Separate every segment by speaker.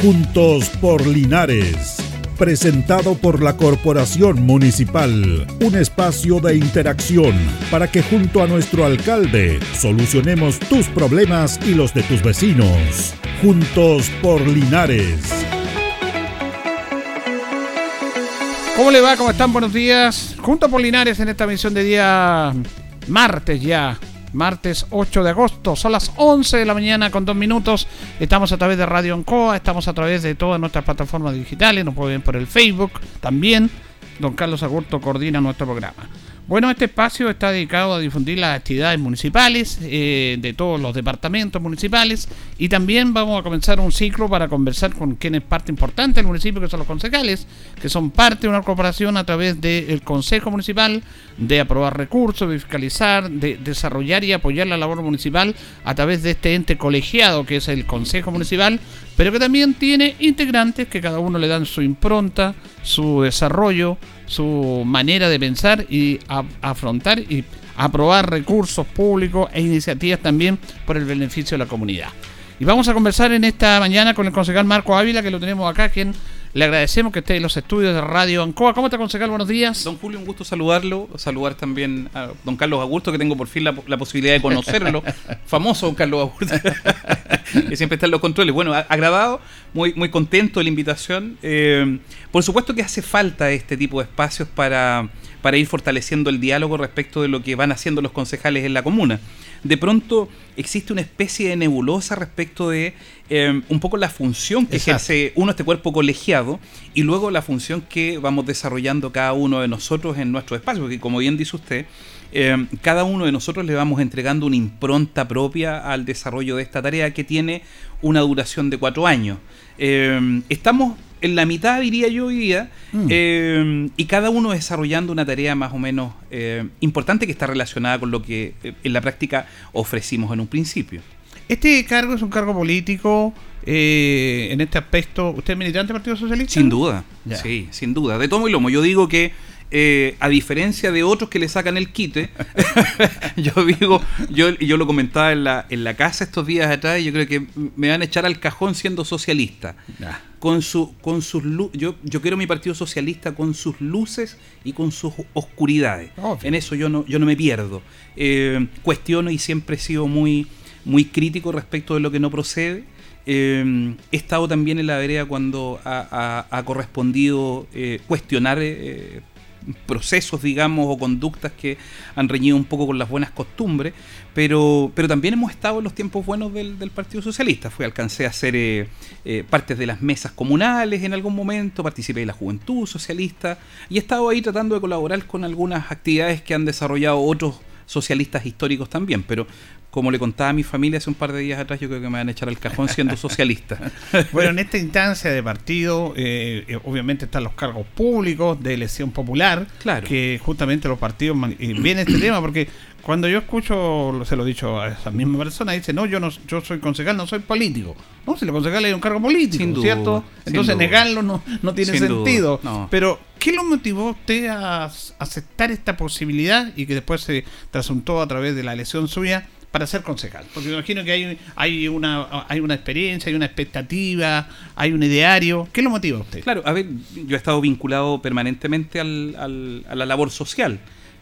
Speaker 1: Juntos por Linares. Presentado por la Corporación Municipal. Un espacio de interacción para que junto a nuestro alcalde solucionemos tus problemas y los de tus vecinos. Juntos por Linares.
Speaker 2: ¿Cómo le va? ¿Cómo están? Buenos días. Juntos por Linares en esta misión de día martes ya, martes 8 de agosto. Son las 11 de la mañana con dos minutos. Estamos a través de Radio Ancoa, estamos a través de todas nuestras plataformas digitales, nos pueden ver por el Facebook también. Don Carlos Agurto coordina nuestro programa. Bueno, este espacio está dedicado a difundir las actividades municipales eh, de todos los departamentos municipales y también vamos a comenzar un ciclo para conversar con quienes parte importante del municipio, que son los concejales, que son parte de una corporación a través del Consejo Municipal, de aprobar recursos, de fiscalizar, de desarrollar y apoyar la labor municipal a través de este ente colegiado que es el Consejo Municipal, pero que también tiene integrantes que cada uno le dan su impronta, su desarrollo, su manera de pensar y afrontar y aprobar recursos públicos e iniciativas también por el beneficio de la comunidad. Y vamos a conversar en esta mañana con el concejal Marco Ávila, que lo tenemos acá, quien le agradecemos que esté en los estudios de Radio Ancoa. ¿Cómo está, concejal? Buenos días.
Speaker 3: Don Julio, un gusto saludarlo. Saludar también a don Carlos Augusto, que tengo por fin la, posibilidad de conocerlo. Famoso don Carlos Augusto, que siempre está en los controles. Bueno, agradado, muy, muy contento de la invitación. Eh, por supuesto que hace falta este tipo de espacios para, para ir fortaleciendo el diálogo respecto de lo que van haciendo los concejales en la comuna de pronto existe una especie de nebulosa respecto de eh, un poco la función que ejerce uno, este cuerpo colegiado, y luego la función que vamos desarrollando cada uno de nosotros en nuestro espacio, porque como bien dice usted, eh, cada uno de nosotros le vamos entregando una impronta propia al desarrollo de esta tarea que tiene una duración de cuatro años. Eh, estamos en la mitad, diría yo, hoy día, mm. eh, y cada uno desarrollando una tarea más o menos eh, importante que está relacionada con lo que eh, en la práctica ofrecimos en un principio.
Speaker 2: Este cargo es un cargo político. en este aspecto, ¿usted es militante del Partido Socialista?
Speaker 3: Sin duda, sí, sin duda. De todo y lomo. Yo digo que eh, a diferencia de otros que le sacan el quite, yo digo, yo, yo lo comentaba en la, en la casa estos días atrás, y yo creo que me van a echar al cajón siendo socialista. Con su, con sus yo, yo quiero mi partido socialista con sus luces y con sus oscuridades. En eso yo no, yo no me pierdo. Eh, cuestiono y siempre he sido muy, muy crítico respecto de lo que no procede. Eh, he estado también en la vereda cuando ha, correspondido cuestionar procesos, digamos, o conductas que han reñido un poco con las buenas costumbres, pero, pero también hemos estado en los tiempos buenos del, Partido Socialista. Fui, alcancé a ser eh, eh, parte de las mesas comunales en algún momento, participé de la Juventud Socialista y he estado ahí tratando de colaborar con algunas actividades que han desarrollado otros socialistas históricos también, pero como le contaba a mi familia hace un par de días atrás, yo creo que me van a echar al cajón siendo socialista.
Speaker 2: bueno, en esta instancia de partido, eh, eh, obviamente están los cargos públicos de elección popular, claro. que justamente los partidos eh, viene este tema, porque cuando yo escucho, se lo he dicho a esa misma persona, dice, no, yo no yo soy concejal, no soy político. No, si el concejal es un cargo político, ¿cierto? Entonces negarlo no, no tiene sentido. Pero, ¿qué lo motivó usted a aceptar esta posibilidad y que después se trasuntó a través de la elección suya? Para ser concejal? Porque me imagino que hay, hay, una, hay una experiencia, hay una expectativa, hay un ideario. ¿Qué lo motiva a usted?
Speaker 3: Claro, a ver, yo he estado vinculado permanentemente al, a la labor social.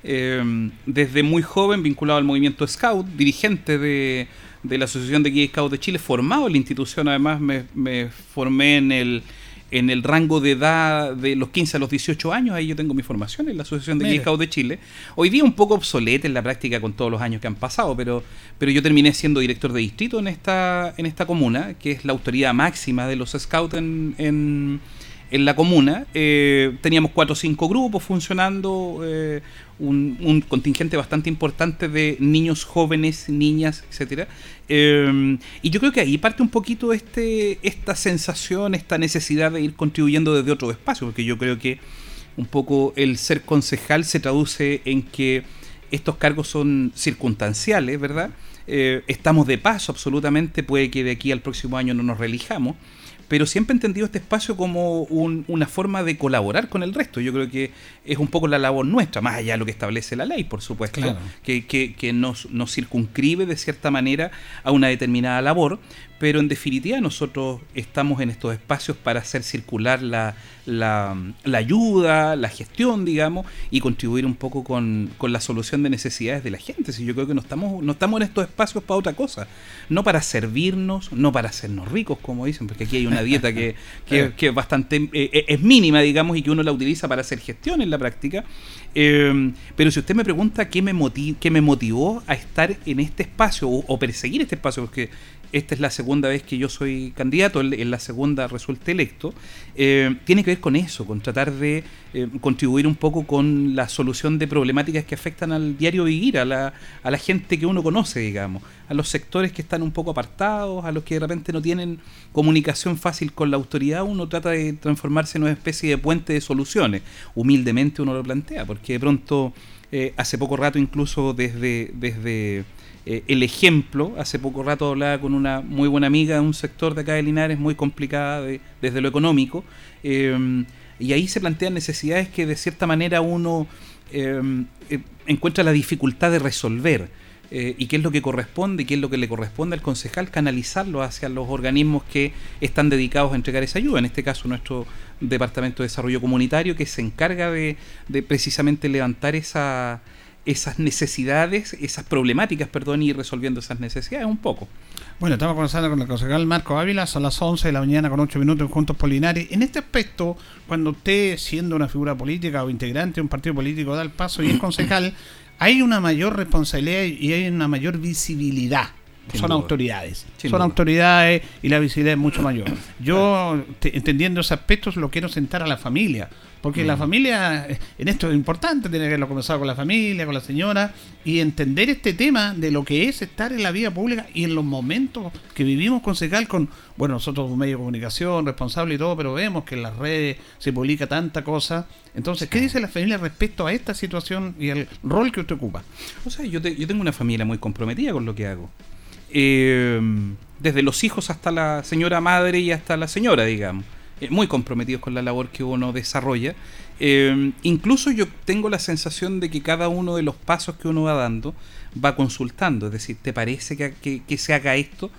Speaker 3: Eh, desde muy joven vinculado al movimiento Scout, dirigente de, de la Asociación de Guías Scout de Chile, formado en la institución, además me, me formé en el en el rango de edad de los 15 a los 18 años, ahí yo tengo mi formación en la Asociación de Guías de Chile. Hoy día un poco obsoleta en la práctica con todos los años que han pasado, pero, pero yo terminé siendo director de distrito en esta, en esta comuna, que es la autoridad máxima de los scouts en, en, la comuna. Eh, teníamos cuatro o cinco grupos funcionando, eh, un, contingente bastante importante de niños jóvenes, niñas, etcétera. Em, y yo creo que ahí parte un poquito este, esta sensación, esta necesidad de ir contribuyendo desde otro espacio, porque yo creo que un poco el ser concejal se traduce en que estos cargos son circunstanciales, ¿verdad? Eh, estamos de paso absolutamente, puede que de aquí al próximo año no nos reelijamos, pero siempre he entendido este espacio como una forma de colaborar con el resto. Yo creo que es un poco la labor nuestra, más allá de lo que establece la ley, por supuesto, que, que, que nos, nos circunscribe de cierta manera a una determinada labor, pero en definitiva nosotros estamos en estos espacios para hacer circular la, la, ayuda, la gestión, digamos, y contribuir un poco con, la solución de necesidades de la gente. Si yo creo que no estamos, no estamos en estos espacios para otra cosa, no para servirnos, no para hacernos ricos, como dicen, porque aquí hay una dieta que, que, que bastante eh, eh, es mínima, digamos, y que uno la utiliza para hacer gestión en la práctica. Eh, pero si usted me pregunta qué me, qué me motivó a estar en este espacio o, o perseguir este espacio, porque esta es la segunda vez que yo soy candidato, en la segunda resulta electo, eh, tiene que ver con eso, con tratar de eh, contribuir un poco con la solución de problemáticas que afectan al diario vivir, a la, a la gente que uno conoce, digamos, a los sectores que están un poco apartados, a los que de repente no tienen comunicación fácil con la autoridad, uno trata de transformarse en una especie de puente de soluciones. Humildemente uno lo plantea, porque de pronto, eh, hace poco rato incluso desde... desde eh, el ejemplo. Hace poco rato hablaba con una muy buena amiga de un sector de acá de Linares muy complicada desde lo económico. Eh, y ahí se plantean necesidades que de cierta manera uno eh, encuentra la dificultad de resolver. y qué es lo que corresponde qué es lo que le corresponde al concejal canalizarlo hacia los organismos que están dedicados a entregar esa ayuda. En este caso, nuestro Departamento de Desarrollo Comunitario, que se encarga de precisamente levantar esa, esas necesidades, esas problemáticas, perdón, y resolviendo esas necesidades un poco.
Speaker 2: Bueno, estamos conversando con el concejal Marco Ávila, son las 11 de la mañana con 8 minutos en Juntos Polinares. En este aspecto, cuando usted, siendo una figura política o integrante de un partido político, da el paso y es concejal, hay una mayor responsabilidad y hay una mayor visibilidad son autoridades. son autoridades y la visibilidad es mucho mayor. Yo, entendiendo ese aspecto, lo quiero sentar a la familia. Porque la mm. familia, en esto es importante, tiene que haberlo comenzado con la familia, con la señora, y entender este tema de lo que es estar en la vida pública y en los momentos que vivimos concejal con, bueno, nosotros un medio de comunicación, responsable y todo, pero vemos que en las redes se publica tanta cosa. Entonces, ¿qué dice la familia respecto a esta situación y el rol que usted ocupa?
Speaker 3: O sea, yo, yo tengo una familia muy comprometida con lo que hago. Eh, desde los hijos hasta la señora madre y hasta la señora, digamos. Eh, muy comprometidos con la labor que uno desarrolla. Eh, incluso yo tengo la sensación de que cada uno de los pasos que uno va dando va consultando, es decir, ¿te parece que, que, se haga esto?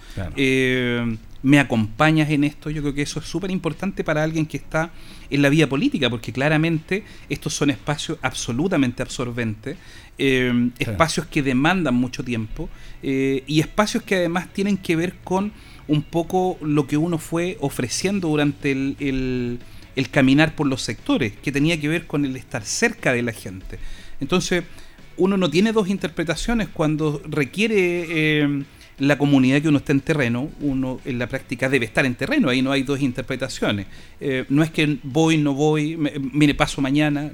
Speaker 3: ¿Me acompañas en esto? Yo creo que eso es súper importante para alguien que está en la vida política, porque claramente estos son espacios absolutamente absorbentes, espacios que demandan mucho tiempo y espacios que además tienen que ver con un poco lo que uno fue ofreciendo durante el, el, caminar por los sectores, que tenía que ver con el estar cerca de la gente. Entonces, uno no tiene dos interpretaciones cuando requiere eh, la comunidad que uno esté en terreno, uno en la práctica debe estar en terreno, ahí no hay dos interpretaciones. Eh, no es que voy, no voy, me, mire, paso mañana,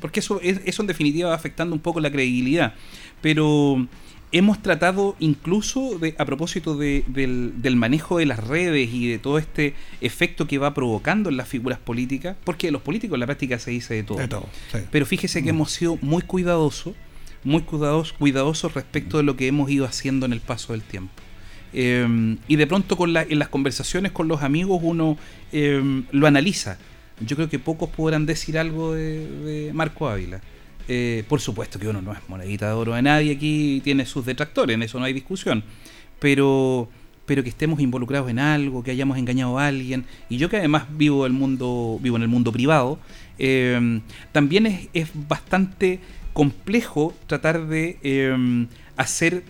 Speaker 3: porque eso, eso en definitiva va afectando un poco la credibilidad. Pero hemos tratado incluso de, a propósito de, del, manejo de las redes y de todo este efecto que va provocando en las figuras políticas, porque los políticos en la práctica se dice de todo. Pero fíjese que mm. hemos sido muy cuidadosos, muy cuidadosos, respecto de lo que hemos ido haciendo en el paso del tiempo. Em, y de pronto con la, en las conversaciones con los amigos uno em, lo analiza. Yo creo que pocos podrán decir algo de Marco Ávila. Eh, por supuesto que uno no es monedita de oro de nadie aquí, tiene sus detractores, en eso no hay discusión. Pero, pero que estemos involucrados en algo, que hayamos engañado a alguien. Y yo que además vivo el mundo, vivo en el mundo privado, eh, también es, es, bastante complejo tratar de eh, hacer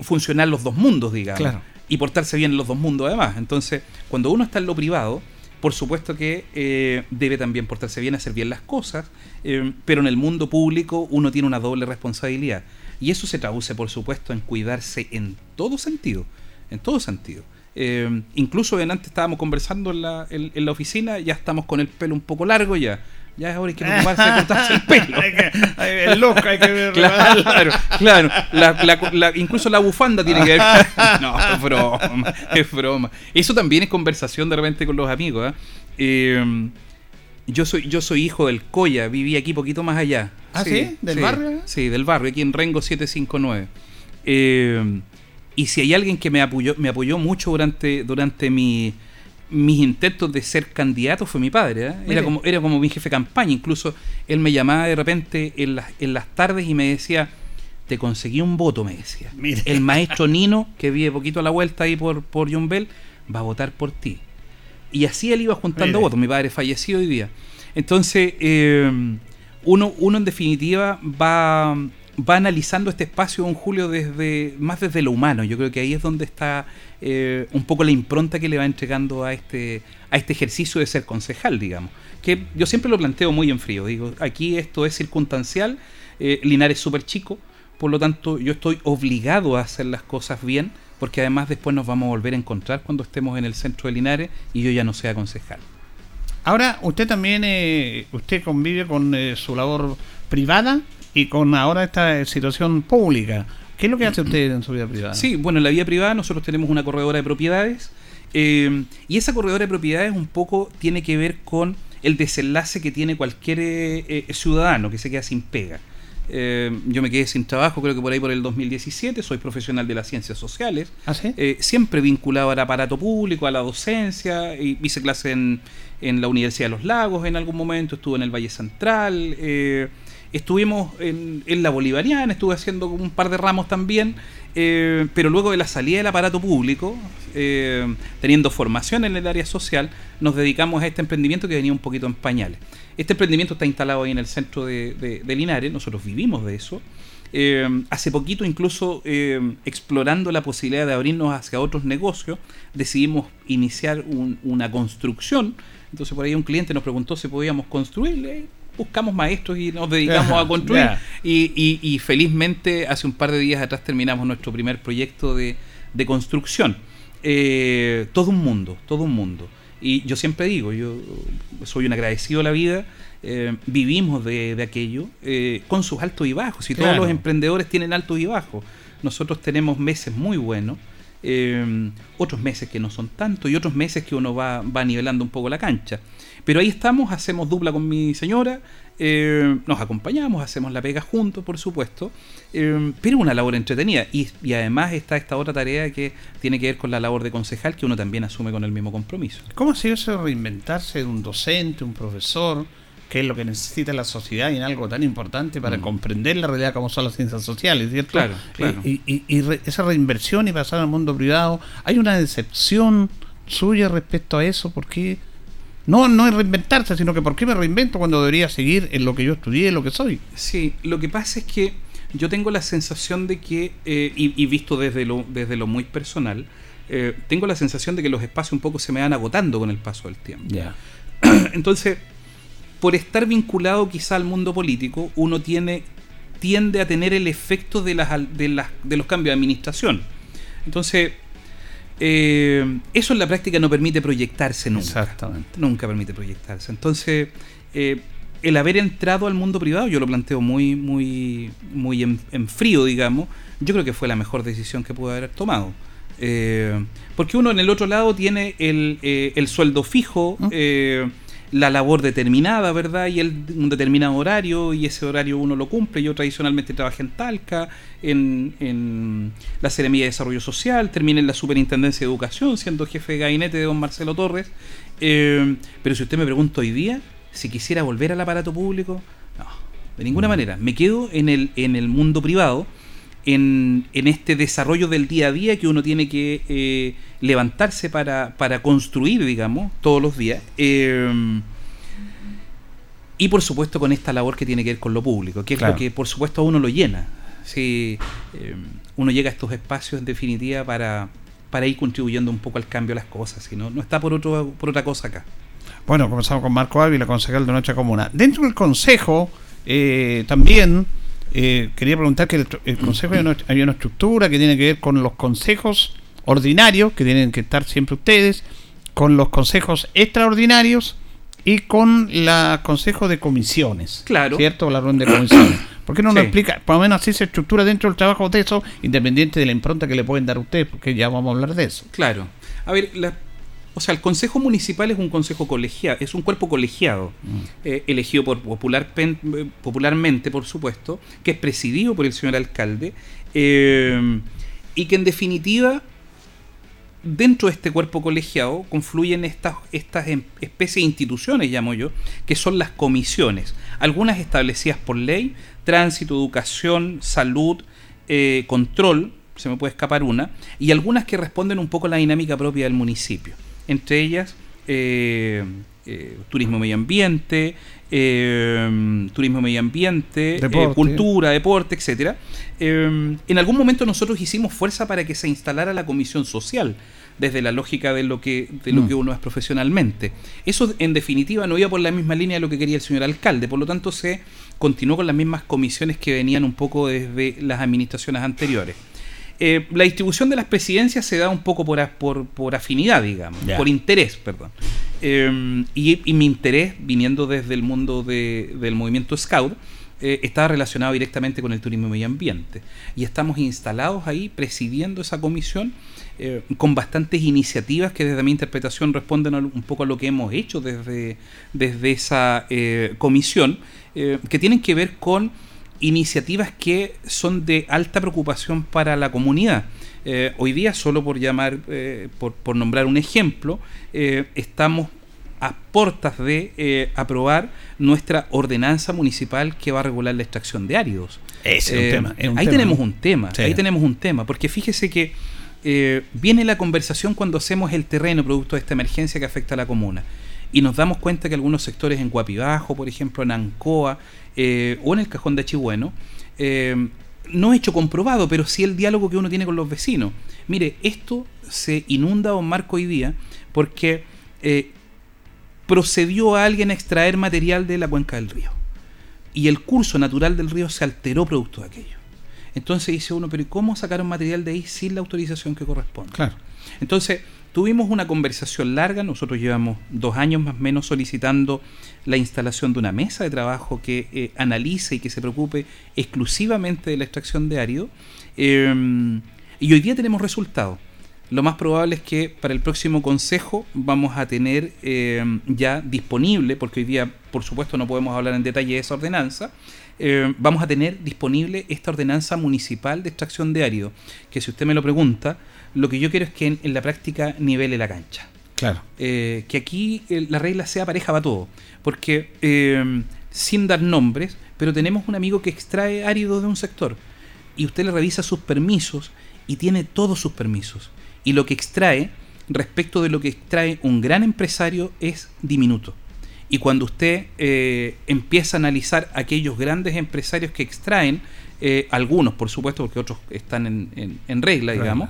Speaker 3: funcionar los dos mundos, digamos. Y portarse bien en los dos mundos además. Entonces, cuando uno está en lo privado, por supuesto que eh, debe también portarse bien, hacer bien las cosas, eh, pero en el mundo público uno tiene una doble responsabilidad. Y eso se traduce, por supuesto, en cuidarse en todo sentido, en todo sentido. Eh, incluso en antes estábamos conversando en la, en la oficina, ya estamos con el pelo un poco largo ya ya ahora hay que preocuparse de cortarse el pelo.
Speaker 2: es loco, hay que.
Speaker 3: Claro, claro. La, incluso la bufanda tiene que ver. No, es broma, es broma. Eso también es conversación de repente con los amigos. ¿eh? Eh, yo soy yo soy hijo del Coya, viví aquí poquito más allá.
Speaker 2: ¿Ah, sí? ¿Del barrio?
Speaker 3: Sí, del barrio, aquí en Rengo 759. Eh, y si hay alguien que me apoyó, me apoyó mucho durante, durante mi, mis intentos de ser candidato fue mi padre. ¿eh? Era, como, era como mi jefe de campaña. Incluso él me llamaba de repente en las, en las tardes y me decía, te conseguí un voto, me decía. El maestro Nino, que vive poquito a la vuelta ahí por, por Bell, va a votar por ti. Y así él iba juntando votos. Mi padre falleció hoy día. Entonces, eh, uno, uno en definitiva va va analizando este espacio, don Julio, desde más desde lo humano. Yo creo que ahí es donde está eh, un poco la impronta que le va entregando a este, a este ejercicio de ser concejal, digamos. Que yo siempre lo planteo muy en frío. Digo, aquí esto es circunstancial, eh, Linares es súper chico, por lo tanto yo estoy obligado a hacer las cosas bien, porque además después nos vamos a volver a encontrar cuando estemos en el centro de Linares y yo ya no sea concejal.
Speaker 2: Ahora, usted también, eh, usted convive con su labor privada y con ahora esta situación pública. ¿Qué es lo que hace usted en su vida privada?
Speaker 3: Sí, bueno, en la vida privada nosotros tenemos una corredora de propiedades eh, y esa corredora de propiedades un poco tiene que ver con el desenlace que tiene cualquier eh, eh, ciudadano que se queda sin pega. yo me quedé sin trabajo, creo que por ahí por el 2017, soy profesional de las ciencias sociales,
Speaker 2: ¿Ah, sí?
Speaker 3: siempre vinculado al aparato público, a la docencia, y hice clase en, en, la Universidad de los Lagos en algún momento, estuve en el Valle Central, Estuvimos en, la Bolivariana, estuve haciendo un par de ramos también, eh, pero luego de la salida del aparato público, eh, teniendo formación en el área social, nos dedicamos a este emprendimiento que venía un poquito en pañales. Este emprendimiento está instalado ahí en el centro de, Linares, nosotros vivimos de eso. Eh, hace poquito, incluso explorando la posibilidad de abrirnos hacia otros negocios, decidimos iniciar una construcción. Entonces, por ahí un cliente nos preguntó si podíamos construirle buscamos maestros y nos dedicamos a construir. Y, felizmente hace un par de días atrás terminamos nuestro primer proyecto de, construcción. Eh, todo un mundo, todo un mundo. Y yo siempre digo, yo soy un agradecido a la vida, eh, vivimos de, aquello, eh, con sus altos y bajos. Y todos los emprendedores tienen altos y bajos. Nosotros tenemos meses muy buenos, otros meses que no son tanto y otros meses que uno va, va nivelando un poco la cancha. Pero ahí estamos, hacemos dupla con mi señora, eh, nos acompañamos, hacemos la pega juntos, por supuesto, eh, pero una labor entretenida. Y, además está esta otra tarea que tiene que ver con la labor de concejal que uno también asume con el mismo compromiso.
Speaker 2: ¿Cómo ha sido eso reinventarse de un docente, un profesor? que es lo que necesita la sociedad y en algo tan importante para mm. comprender la realidad como son las ciencias sociales, ¿cierto?
Speaker 3: Claro, claro.
Speaker 2: y, esa reinversión y pasar al mundo privado, ¿hay una decepción suya respecto a eso? ¿Por qué? No, no es reinventarse, sino que ¿por qué me reinvento cuando debería seguir en lo que yo estudié, en lo que soy?
Speaker 3: Sí, lo que pasa es que yo tengo la sensación de que, eh, y, visto desde lo, desde lo muy personal, eh, tengo la sensación de que los espacios un poco se me van agotando con el paso del tiempo. Entonces, por estar vinculado quizá al mundo político, uno tiene tiende a tener el efecto de, las, de, las, de los cambios de administración. Entonces, eh, eso en la práctica no permite proyectarse nunca.
Speaker 2: Exactamente.
Speaker 3: Nunca permite proyectarse. Entonces, eh, el haber entrado al mundo privado, yo lo planteo muy, muy, muy en, frío, digamos, yo creo que fue la mejor decisión que pude haber tomado. Eh, porque uno en el otro lado tiene el, el sueldo fijo, ¿Mm? La labor determinada, ¿verdad? Y el, un determinado horario, y ese horario uno lo cumple. Yo tradicionalmente trabajé en Talca, en, en la Seremía de Desarrollo Social, terminé en la Superintendencia de Educación, siendo jefe de gabinete de don Marcelo Torres. Eh, pero si usted me pregunta hoy día, si quisiera volver al aparato público, no, de ninguna mm. manera. Me quedo en el, en el mundo privado, en, en este desarrollo del día a día que uno tiene que eh, levantarse para, para, construir, digamos, todos los días. Eh, y por supuesto con esta labor que tiene que ver con lo público, que es lo que por supuesto a uno lo llena. Si eh, uno llega a estos espacios en definitiva para, para ir contribuyendo un poco al cambio de las cosas, sino no está por, otro, por otra cosa acá.
Speaker 2: Bueno, comenzamos con Marco Ávila, concejal de nuestra comuna. Dentro del consejo, también eh, quería preguntar que el, consejo hay una, estructura que tiene que ver con los consejos ordinarios, que tienen que estar siempre ustedes, con los consejos extraordinarios y con la consejo de comisiones.
Speaker 3: Claro.
Speaker 2: ¿Cierto? La ronda de comisiones. ¿Por qué no nos explica? Por lo menos así se estructura dentro del trabajo de eso, independiente de la impronta que le pueden dar a ustedes, porque ya vamos a hablar de eso.
Speaker 3: Claro. A ver, la o sea, el Consejo Municipal es un consejo colegiado, es un cuerpo colegiado, mm. eh, elegido por popular, popularmente, por supuesto, que es presidido por el señor alcalde. Eh, y que en definitiva dentro de este cuerpo colegiado confluyen estas, estas em, especies de instituciones, llamo yo, que son las comisiones, algunas establecidas por ley, tránsito, educación, salud, eh, control, se me puede escapar una, y algunas que responden un poco a la dinámica propia del municipio, entre ellas eh, eh, turismo medio ambiente, eh, turismo medio ambiente,
Speaker 2: Deporte.
Speaker 3: cultura, deporte, etcétera. en algún momento nosotros hicimos fuerza para que se instalara la comisión social desde la lógica de lo que de lo
Speaker 2: Mm.
Speaker 3: que uno es profesionalmente. Eso en definitiva no iba por la misma línea de lo que quería el señor alcalde, por lo tanto se continuó con las mismas comisiones que venían un poco desde las administraciones anteriores. Eh, la distribución de las presidencias se da un poco por, por, por afinidad, digamos, por interés, perdón. Eh, y, y mi interés, viniendo desde el mundo de- del movimiento Scout, eh, estaba relacionado directamente con el turismo y medio ambiente. Y estamos instalados ahí presidiendo esa comisión eh, con bastantes iniciativas que desde mi interpretación responden un poco a lo que hemos hecho desde, desde esa comisión, que tienen que ver con iniciativas que son de alta preocupación para la comunidad. Eh, hoy día, solo por llamar, eh, por, por nombrar un ejemplo, eh, estamos a portas de aprobar nuestra ordenanza municipal que va a regular la extracción de áridos.
Speaker 2: Ese es un tema, es un
Speaker 3: ahí
Speaker 2: tema,
Speaker 3: tenemos
Speaker 2: ¿no?
Speaker 3: un tema,
Speaker 2: Sí.
Speaker 3: ahí tenemos un tema, porque fíjese que viene la conversación cuando hacemos el terreno producto de esta emergencia que afecta a la comuna. Y nos damos cuenta que algunos sectores en Guapibajo, por ejemplo, en Ancoa eh, o en el Cajón de Chihueno, eh, no hecho comprobado, pero sí el diálogo que uno tiene con los vecinos. Mire, esto se inunda don Marco hoy día porque eh, procedió a alguien a extraer material de la cuenca del río. Y el curso natural del río se alteró producto de aquello. Entonces dice uno, pero ¿y cómo sacaron material de ahí sin la autorización que corresponde?
Speaker 2: Claro.
Speaker 3: Entonces, tuvimos una conversación larga, nosotros llevamos dos años más o menos solicitando la instalación de una mesa de trabajo que eh, analice y que se preocupe exclusivamente de la extracción de árido. Eh, y hoy día tenemos resultados. Lo más probable es que para el próximo consejo vamos a tener eh, ya disponible, porque hoy día, por supuesto, no podemos hablar en detalle de esa ordenanza, vamos a tener disponible esta ordenanza municipal de extracción de árido, que si usted me lo pregunta, lo que yo quiero es que en, en la práctica nivele la cancha.
Speaker 2: Claro.
Speaker 3: Eh, que aquí eh, la regla sea pareja para todo. Porque, eh, sin dar nombres, pero tenemos un amigo que extrae árido de un sector y usted le revisa sus permisos y tiene todos sus permisos. Y lo que extrae, respecto de lo que extrae un gran empresario, es diminuto. Y cuando usted eh, empieza a analizar aquellos grandes empresarios que extraen, eh, algunos por supuesto, porque otros están en, en- en regla,
Speaker 2: Regla.
Speaker 3: digamos,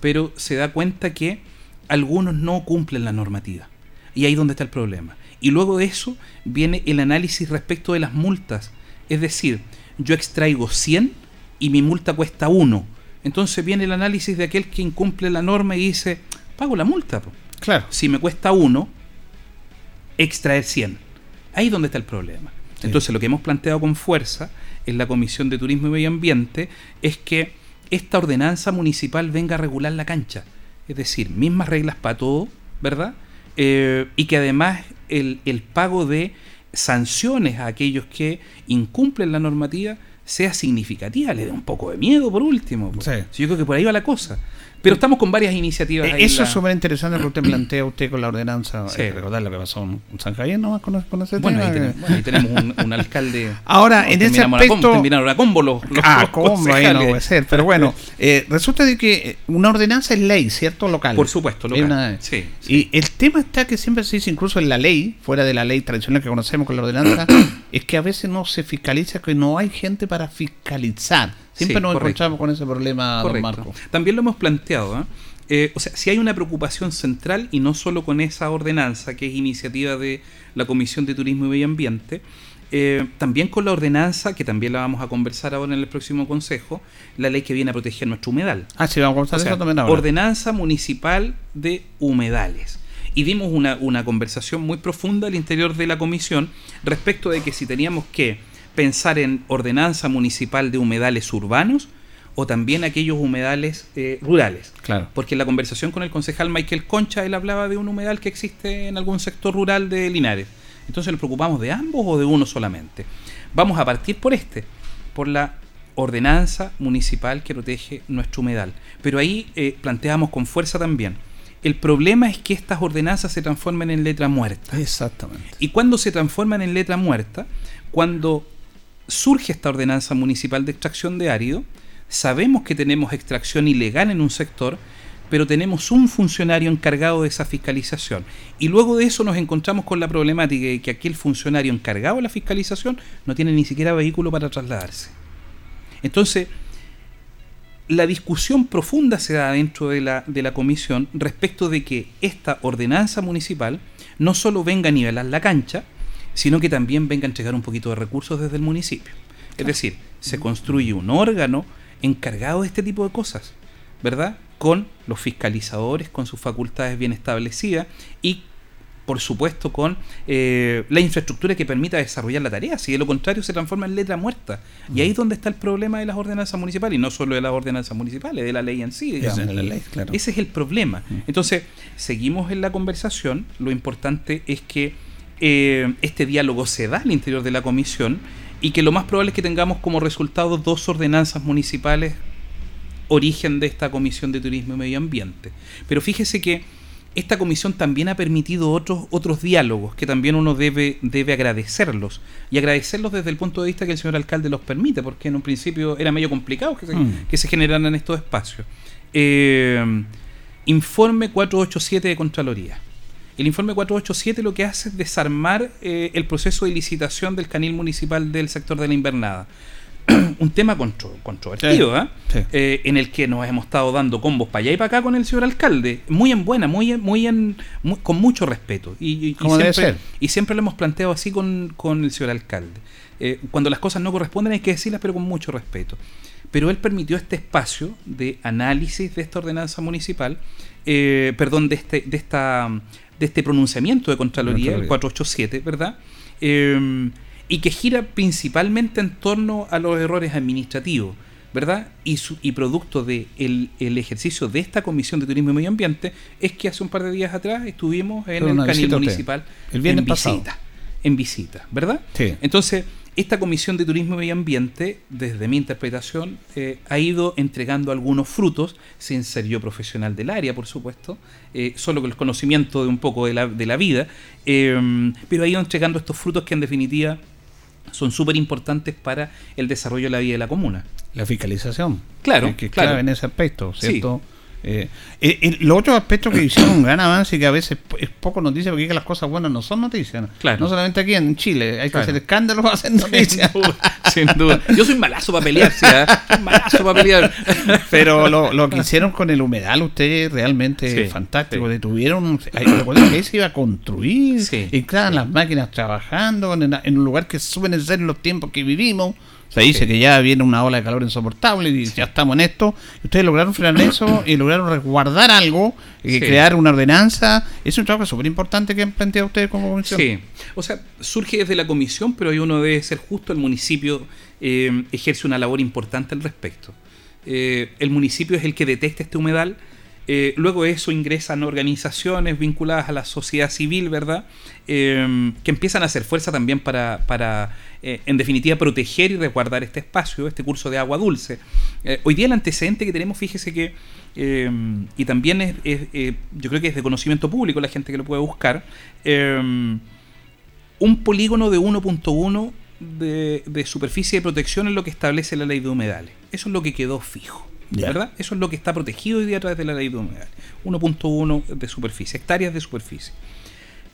Speaker 3: pero se da cuenta que algunos no cumplen la normativa. Y ahí es donde está el problema. Y luego de eso viene el análisis respecto de las multas. Es decir, yo extraigo 100 y mi multa cuesta 1. Entonces viene el análisis de aquel que incumple la norma y dice, pago la multa. po.
Speaker 2: Claro.
Speaker 3: Si me cuesta 1, extraer 100. Ahí es donde está el problema.
Speaker 2: Sí.
Speaker 3: Entonces lo que hemos planteado con fuerza en la Comisión de Turismo y Medio Ambiente es que esta ordenanza municipal venga a regular la cancha. Es decir, mismas reglas para todo, ¿verdad? Eh, y que además el, el pago de sanciones a aquellos que incumplen la normativa sea significativa, le dé un poco de miedo por último.
Speaker 2: Sí,
Speaker 3: Yo creo que por ahí va la cosa. Pero estamos con varias iniciativas.
Speaker 2: Eh,
Speaker 3: ahí
Speaker 2: Eso
Speaker 3: la-
Speaker 2: es súper interesante lo que usted plantea usted con la ordenanza.
Speaker 3: Sí.
Speaker 2: Eh, recordar lo que pasó en San Javier nomás con, con ese
Speaker 3: Bueno, ahí tenemos, bueno, ahí tenemos un, un alcalde.
Speaker 2: Ahora, en ese aspecto-
Speaker 3: terminaron la combo los, los-
Speaker 2: Ah,
Speaker 3: los
Speaker 2: ¿cómo? Ahí no puede ser. Pero bueno, eh, resulta de que una ordenanza es ley, ¿cierto? Local.
Speaker 3: Por supuesto,
Speaker 2: Es
Speaker 3: local.
Speaker 2: una-
Speaker 3: Sí, sí.
Speaker 2: Y el tema está que siempre se dice, incluso en la ley, fuera de la ley tradicional que conocemos con la ordenanza, es que a veces no se fiscaliza, que no hay gente para fiscalizar. Siempre
Speaker 3: Sí,
Speaker 2: nos
Speaker 3: correcto.
Speaker 2: encontramos con ese problema, don. Marco.
Speaker 3: También lo hemos planteado. ¿eh? Eh, o sea, si hay una preocupación central y no solo con esa ordenanza que es iniciativa de la Comisión de Turismo y Medio Ambiente, eh, también con la ordenanza, que también la vamos a conversar ahora en el próximo consejo, la ley que viene a proteger nuestro humedal.
Speaker 2: Ah, sí, vamos a conversar
Speaker 3: O sea,
Speaker 2: eso también ahora.
Speaker 3: Ordenanza Municipal de Humedales. Y dimos una, una conversación muy profunda al interior de la comisión respecto de que si teníamos que pensar en ordenanza municipal de humedales urbanos o también aquellos humedales eh, rurales.
Speaker 2: Claro.
Speaker 3: Porque en la conversación con el concejal Michael Concha, él hablaba de un humedal que existe en algún sector rural de Linares. Entonces nos preocupamos de ambos o de uno solamente. Vamos a partir por este, por la ordenanza municipal que protege nuestro humedal. Pero ahí eh, planteamos con fuerza también. El problema es que estas ordenanzas se transformen en letra muerta.
Speaker 2: Exactamente.
Speaker 3: Y cuando se transforman en letra muerta, cuando surge esta ordenanza municipal de extracción de árido, sabemos que tenemos extracción ilegal en un sector, pero tenemos un funcionario encargado de esa fiscalización. Y luego de eso nos encontramos con la problemática de que aquel funcionario encargado de la fiscalización no tiene ni siquiera vehículo para trasladarse. Entonces, la discusión profunda se da dentro de la, de la comisión respecto de que esta ordenanza municipal no solo venga a nivelar la cancha, sino que también venga a entregar un poquito de recursos desde el municipio. Es decir, se construye un órgano encargado de este tipo de cosas, ¿verdad? Con los fiscalizadores, con sus facultades bien establecidas y por supuesto, con eh, la infraestructura que permita desarrollar la tarea. Si de lo contrario se transforma en letra muerta. Y ahí es donde está el problema de las ordenanzas municipales, y no solo de las ordenanzas municipales, de la ley en sí. Digamos. Ese es el problema. Entonces, seguimos en la conversación. Lo importante es que eh, este diálogo se da al interior de la comisión y que lo más probable es que tengamos como resultado dos ordenanzas municipales origen de esta Comisión de Turismo y Medio Ambiente. Pero fíjese que esta comisión también ha permitido otros, otros diálogos que también uno debe, debe agradecerlos. Y agradecerlos desde el punto de vista que el señor alcalde los permite, porque en un principio era medio complicado que se, mm. que se generaran estos espacios. Eh, informe 487 de Contraloría. El informe 487 lo que hace es desarmar eh, el proceso de licitación del canil municipal del sector de la invernada. un tema controvertido, ¿eh? ¿eh? en el que nos hemos estado dando combos para allá y para acá con el señor alcalde, muy en buena, muy muy en con mucho respeto. Y, siempre, y siempre lo hemos planteado así con, el señor alcalde. Eh, cuando las cosas no corresponden hay que decirlas, pero con mucho respeto. Pero él permitió este espacio de análisis de esta ordenanza municipal, perdón, de este, de esta de este pronunciamiento de Contraloría, el 487, ¿verdad? y que gira principalmente en torno a los errores administrativos, ¿verdad? Y, su, y producto del de el ejercicio de esta Comisión de Turismo y Medio Ambiente es que hace un par de días atrás estuvimos en el canil municipal
Speaker 2: el en
Speaker 3: visita, en visita, ¿verdad?
Speaker 2: Sí.
Speaker 3: Entonces, esta Comisión de Turismo y Medio Ambiente, desde mi interpretación, eh, ha ido entregando algunos frutos, sin ser yo profesional del área, por supuesto, eh, solo con el conocimiento de un poco de la, de la vida, eh, pero ha ido entregando estos frutos que en definitiva son súper importantes para el desarrollo de la vida de la comuna.
Speaker 2: La fiscalización.
Speaker 3: Claro,
Speaker 2: que,
Speaker 3: claro.
Speaker 2: en ese aspecto, ¿cierto? Eh, eh, los otros aspectos que hicieron un gran avance y que a veces es poco noticia porque las cosas buenas no son noticias. No solamente aquí en Chile, hay que hacer escándalos para hacer noticias.
Speaker 3: Sin duda, Yo soy malazo para pelear, ¿sí? ¿eh? malazo para pelear.
Speaker 2: Pero lo, que hicieron con el humedal, ustedes realmente es fantástico. Detuvieron, que se iba a construir, y claro, las máquinas trabajando en, en un lugar que ser en los tiempos que vivimos. Se dice que ya viene una ola de calor insoportable y ya estamos en esto. Ustedes lograron frenar eso y lograron resguardar algo, y crear una ordenanza. Es un trabajo súper importante que han planteado ustedes como comisión.
Speaker 3: Sí, o sea, surge desde la comisión, pero ahí uno debe ser justo. El municipio eh, ejerce una labor importante al respecto. Eh, el municipio es el que detecta este humedal eh, luego de eso ingresan organizaciones vinculadas a la sociedad civil, ¿verdad? Em, que empiezan a hacer fuerza también para, eh, en definitiva, proteger y resguardar este espacio, este curso de agua dulce. Eh, hoy día el antecedente que tenemos, fíjese que, em, y también es, yo creo que es de conocimiento público la gente que lo puede buscar, em, un polígono de 1.1 de, de superficie de protección es lo que establece la ley de humedales. Eso es lo que quedó fijo. ¿Verdad? Eso es lo que está protegido hoy día a través de la ley de humedales. 1.1 de superficie, hectáreas de superficie.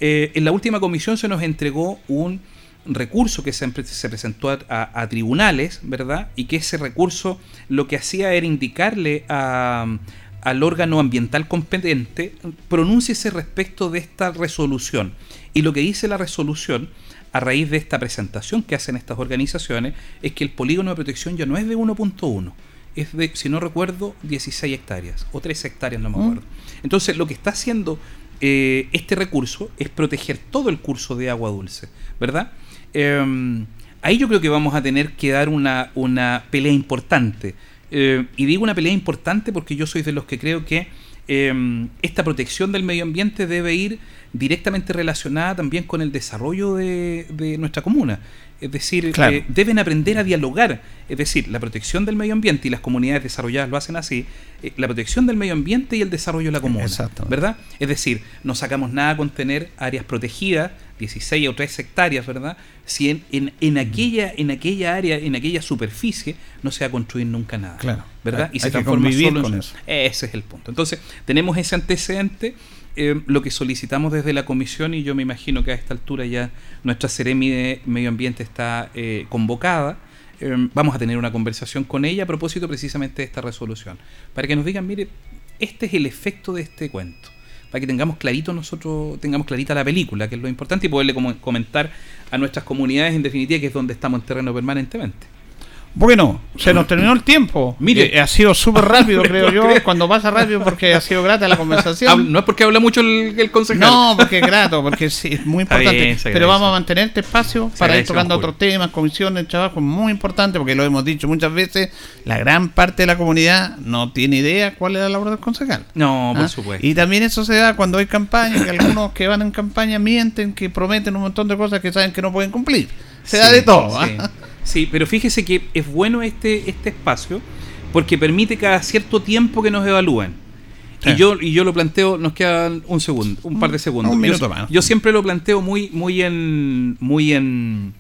Speaker 3: Eh, en la última comisión se nos entregó un recurso que se, se presentó a, tribunales, ¿verdad? Y que ese recurso lo que hacía era indicarle al órgano ambiental competente, pronúnciese respecto de esta resolución. Y lo que dice la resolución, a raíz de esta presentación que hacen estas organizaciones, es que el polígono de protección ya no es de 1.1, es de, si no recuerdo, 16 hectáreas o 3 hectáreas, no me mm. acuerdo. Entonces, lo que está haciendo eh, este recurso es proteger todo el curso de agua dulce, ¿verdad? Em, ahí yo creo que vamos a tener que dar una, una pelea importante. Eh, y digo una pelea importante porque yo soy de los que creo que eh, esta protección del medio ambiente debe ir directamente relacionada también con el desarrollo de, de nuestra comuna. Es decir,
Speaker 2: Claro.
Speaker 3: eh, deben aprender a dialogar. Es decir, la protección del medio ambiente y las comunidades desarrolladas lo hacen así. eh, la protección del medio ambiente y el desarrollo de la comuna.
Speaker 2: Exactamente.
Speaker 3: ¿Verdad? Es decir, no sacamos nada con tener áreas protegidas, 16 o 3 hectáreas, ¿verdad? Si en, en, en aquella, en aquella área, en aquella superficie, no se va a construir nunca nada.
Speaker 2: Claro.
Speaker 3: ¿Verdad?
Speaker 2: Hay-
Speaker 3: y se transforma
Speaker 2: convivir
Speaker 3: solo
Speaker 2: con eso.
Speaker 3: Ese es el punto. Entonces, tenemos ese antecedente. Eh, lo que solicitamos desde la comisión, y yo me imagino que a esta altura ya nuestra Seremi de Medio Ambiente está eh, convocada. eh, vamos a tener una conversación con ella a propósito precisamente de esta resolución. Para que nos digan, mire, este es el efecto de este cuento. Para que tengamos clarito nosotros, tengamos clarita la película, que es lo importante, y poderle comentar a nuestras comunidades, en definitiva, que es donde estamos en terreno permanentemente.
Speaker 2: Bueno, se nos terminó el tiempo.
Speaker 3: Mire.
Speaker 2: Eh, ha sido súper rápido, creo yo. Cuando pasa rápido, porque ha sido grata la conversación.
Speaker 3: no es porque habla mucho el, el concejal.
Speaker 2: No, porque es grato, porque sí, es muy importante.
Speaker 3: bien,
Speaker 2: Pero vamos a mantener este espacio
Speaker 3: Se
Speaker 2: para ir tocando otros temas, comisiones, trabajo muy importante, porque lo hemos dicho muchas veces. La gran parte de la comunidad no tiene idea cuál es la labor del concejal.
Speaker 3: No, por
Speaker 2: ¿Ah?
Speaker 3: supuesto.
Speaker 2: Y también eso se da cuando hay campaña, que algunos que van en campaña mienten, que prometen un montón de cosas que saben que no pueden cumplir. Se da de todo.
Speaker 3: Sí,
Speaker 2: ¿ah?
Speaker 3: Sí, pero fíjese que es bueno este, este espacio porque permite cada cierto tiempo que nos evalúen.
Speaker 2: Sí.
Speaker 3: Y yo, y yo lo planteo, nos quedan un segundo, un par de segundos.
Speaker 2: un minuto
Speaker 3: yo,
Speaker 2: más.
Speaker 3: yo siempre lo planteo muy, muy en, muy en,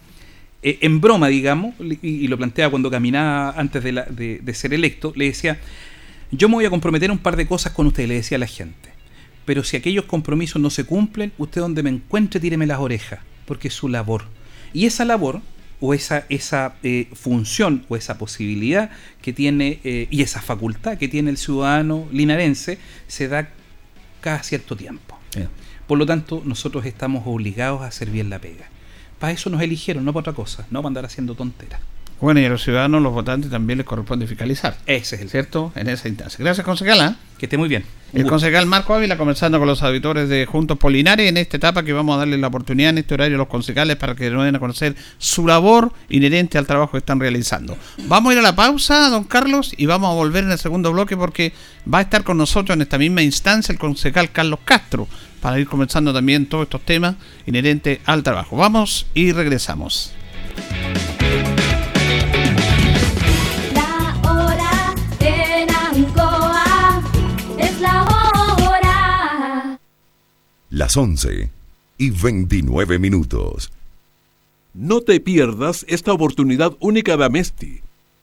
Speaker 3: eh, en broma, digamos, y, lo planteaba cuando caminaba antes de, la- de- de ser electo, le decía, yo me voy a comprometer a un par de cosas con usted, le decía a la gente. Pero si aquellos compromisos no se cumplen, usted donde me encuentre, tíreme las orejas, porque es su labor. Y esa labor, o esa, esa eh, función, o esa posibilidad que tiene, eh, y esa facultad que tiene el ciudadano linarense, se da cada cierto tiempo. Por lo tanto, nosotros estamos obligados a hacer bien la pega. Para eso nos eligieron, no para otra cosa, no para andar haciendo tonteras.
Speaker 2: Bueno, y a los ciudadanos, los votantes, también les corresponde fiscalizar.
Speaker 3: Ese es el
Speaker 2: ¿Cierto? En esa instancia. Gracias, concejala.
Speaker 3: Que esté muy bien.
Speaker 2: El concejal Marco Ávila conversando con los auditores de Juntos Polinares en esta etapa que vamos a darle la oportunidad en este horario a los concejales para que nos den a conocer su labor inherente al trabajo que están realizando. Vamos a ir a la pausa, don Carlos, y vamos a volver en el segundo bloque porque va a estar con nosotros en esta misma instancia el concejal Carlos Castro para ir conversando también todos estos temas inherentes al trabajo. Vamos y regresamos.
Speaker 4: Las 11 y 29 minutos.
Speaker 5: No te pierdas esta oportunidad única de Amesti.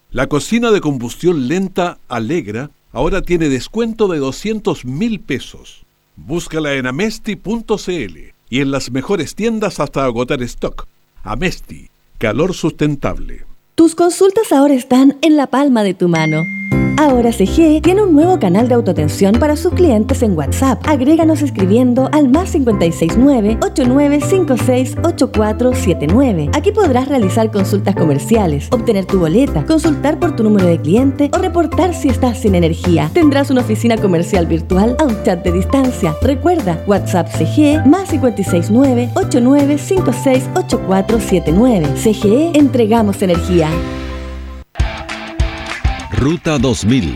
Speaker 5: La cocina de combustión lenta Alegra ahora tiene descuento de 200 mil pesos. Búscala en amesti.cl y en las mejores tiendas hasta agotar stock. Amesti, calor sustentable.
Speaker 6: Tus consultas ahora están en la palma de tu mano. Ahora CG tiene un nuevo canal de autoatención para sus clientes en WhatsApp. Agréganos escribiendo al más 569-8956-8479. Aquí podrás realizar consultas comerciales, obtener tu boleta, consultar por tu número de cliente o reportar si estás sin energía. Tendrás una oficina comercial virtual a un chat de distancia. Recuerda, WhatsApp CG más 569-8956-8479. CGE, entregamos energía.
Speaker 7: Ruta 2000.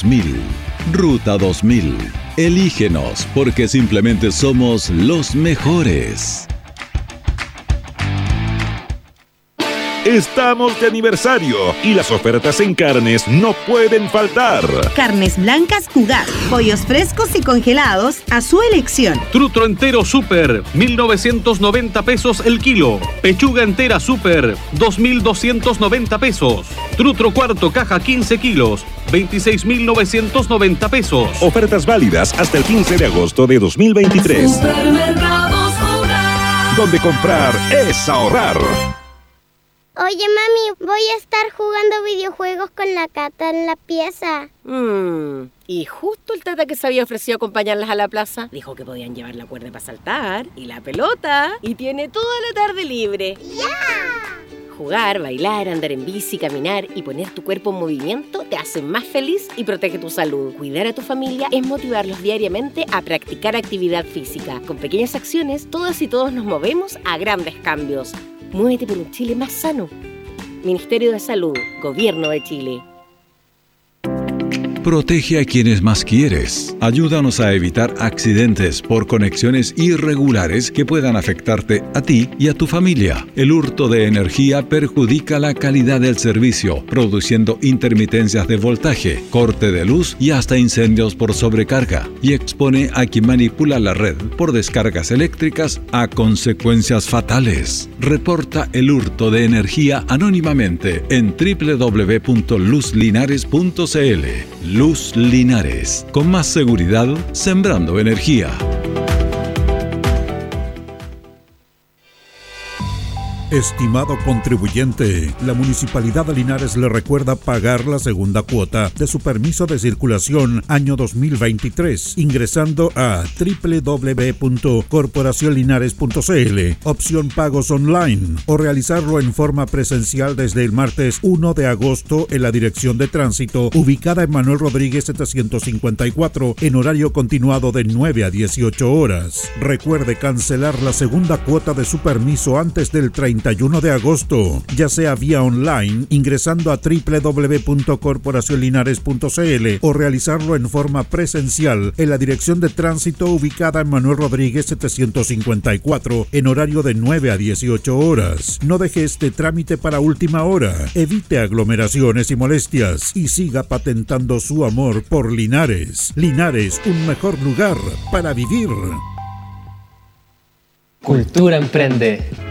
Speaker 7: Ruta 2000. Elígenos porque simplemente somos los mejores.
Speaker 8: Estamos de aniversario y las ofertas en carnes no pueden faltar.
Speaker 9: Carnes blancas Cugat, pollos frescos y congelados a su elección.
Speaker 10: Trutro entero super, 1990 pesos el kilo. Pechuga entera super, 2290 pesos. Trutro cuarto caja 15 kilos, 26.990 pesos.
Speaker 8: Ofertas válidas hasta el 15 de agosto de 2023.
Speaker 11: Supermercados Jugar.
Speaker 8: Donde comprar es ahorrar.
Speaker 12: Oye, mami, voy a estar jugando videojuegos con la Cata en la pieza.
Speaker 13: Mmm, y justo el tata que se había ofrecido acompañarlas a la plaza dijo que podían llevar la cuerda para saltar y la pelota y tiene toda la tarde libre.
Speaker 12: ¡Ya!
Speaker 13: Jugar, bailar, andar en bici, caminar y poner tu cuerpo en movimiento te hacen más feliz y protege tu salud. Cuidar a tu familia es motivarlos diariamente a practicar actividad física. Con pequeñas acciones, todas y todos nos movemos a grandes cambios. Muévete por un Chile más sano. Ministerio de Salud, Gobierno de Chile.
Speaker 7: Protege a quienes más quieres. Ayúdanos a evitar accidentes por conexiones irregulares que puedan afectarte a ti y a tu familia. El hurto de energía perjudica la calidad del servicio, produciendo intermitencias de voltaje, corte de luz y hasta incendios por sobrecarga, y expone a quien manipula la red por descargas eléctricas a consecuencias fatales. Reporta el hurto de energía anónimamente en www.luzlinares.cl. Luz Linares. Con más seguridad, sembrando energía.
Speaker 1: Estimado contribuyente, la Municipalidad de Linares le recuerda pagar la segunda cuota de su permiso de circulación año 2023 ingresando a www.corporacionlinares.cl, opción pagos online o realizarlo en forma presencial desde el martes 1 de agosto en la Dirección de Tránsito ubicada en Manuel Rodríguez 754 en horario continuado de 9 a 18 horas. Recuerde cancelar la segunda cuota de su permiso antes del 30 31 de agosto, ya sea vía online ingresando a www.corporacionlinares.cl o realizarlo en forma presencial en la dirección de tránsito ubicada en Manuel Rodríguez 754 en horario de 9 a 18 horas. No deje este trámite para última hora. Evite aglomeraciones y molestias y siga patentando su amor por Linares. Linares, un mejor lugar para vivir.
Speaker 14: Cultura Emprende.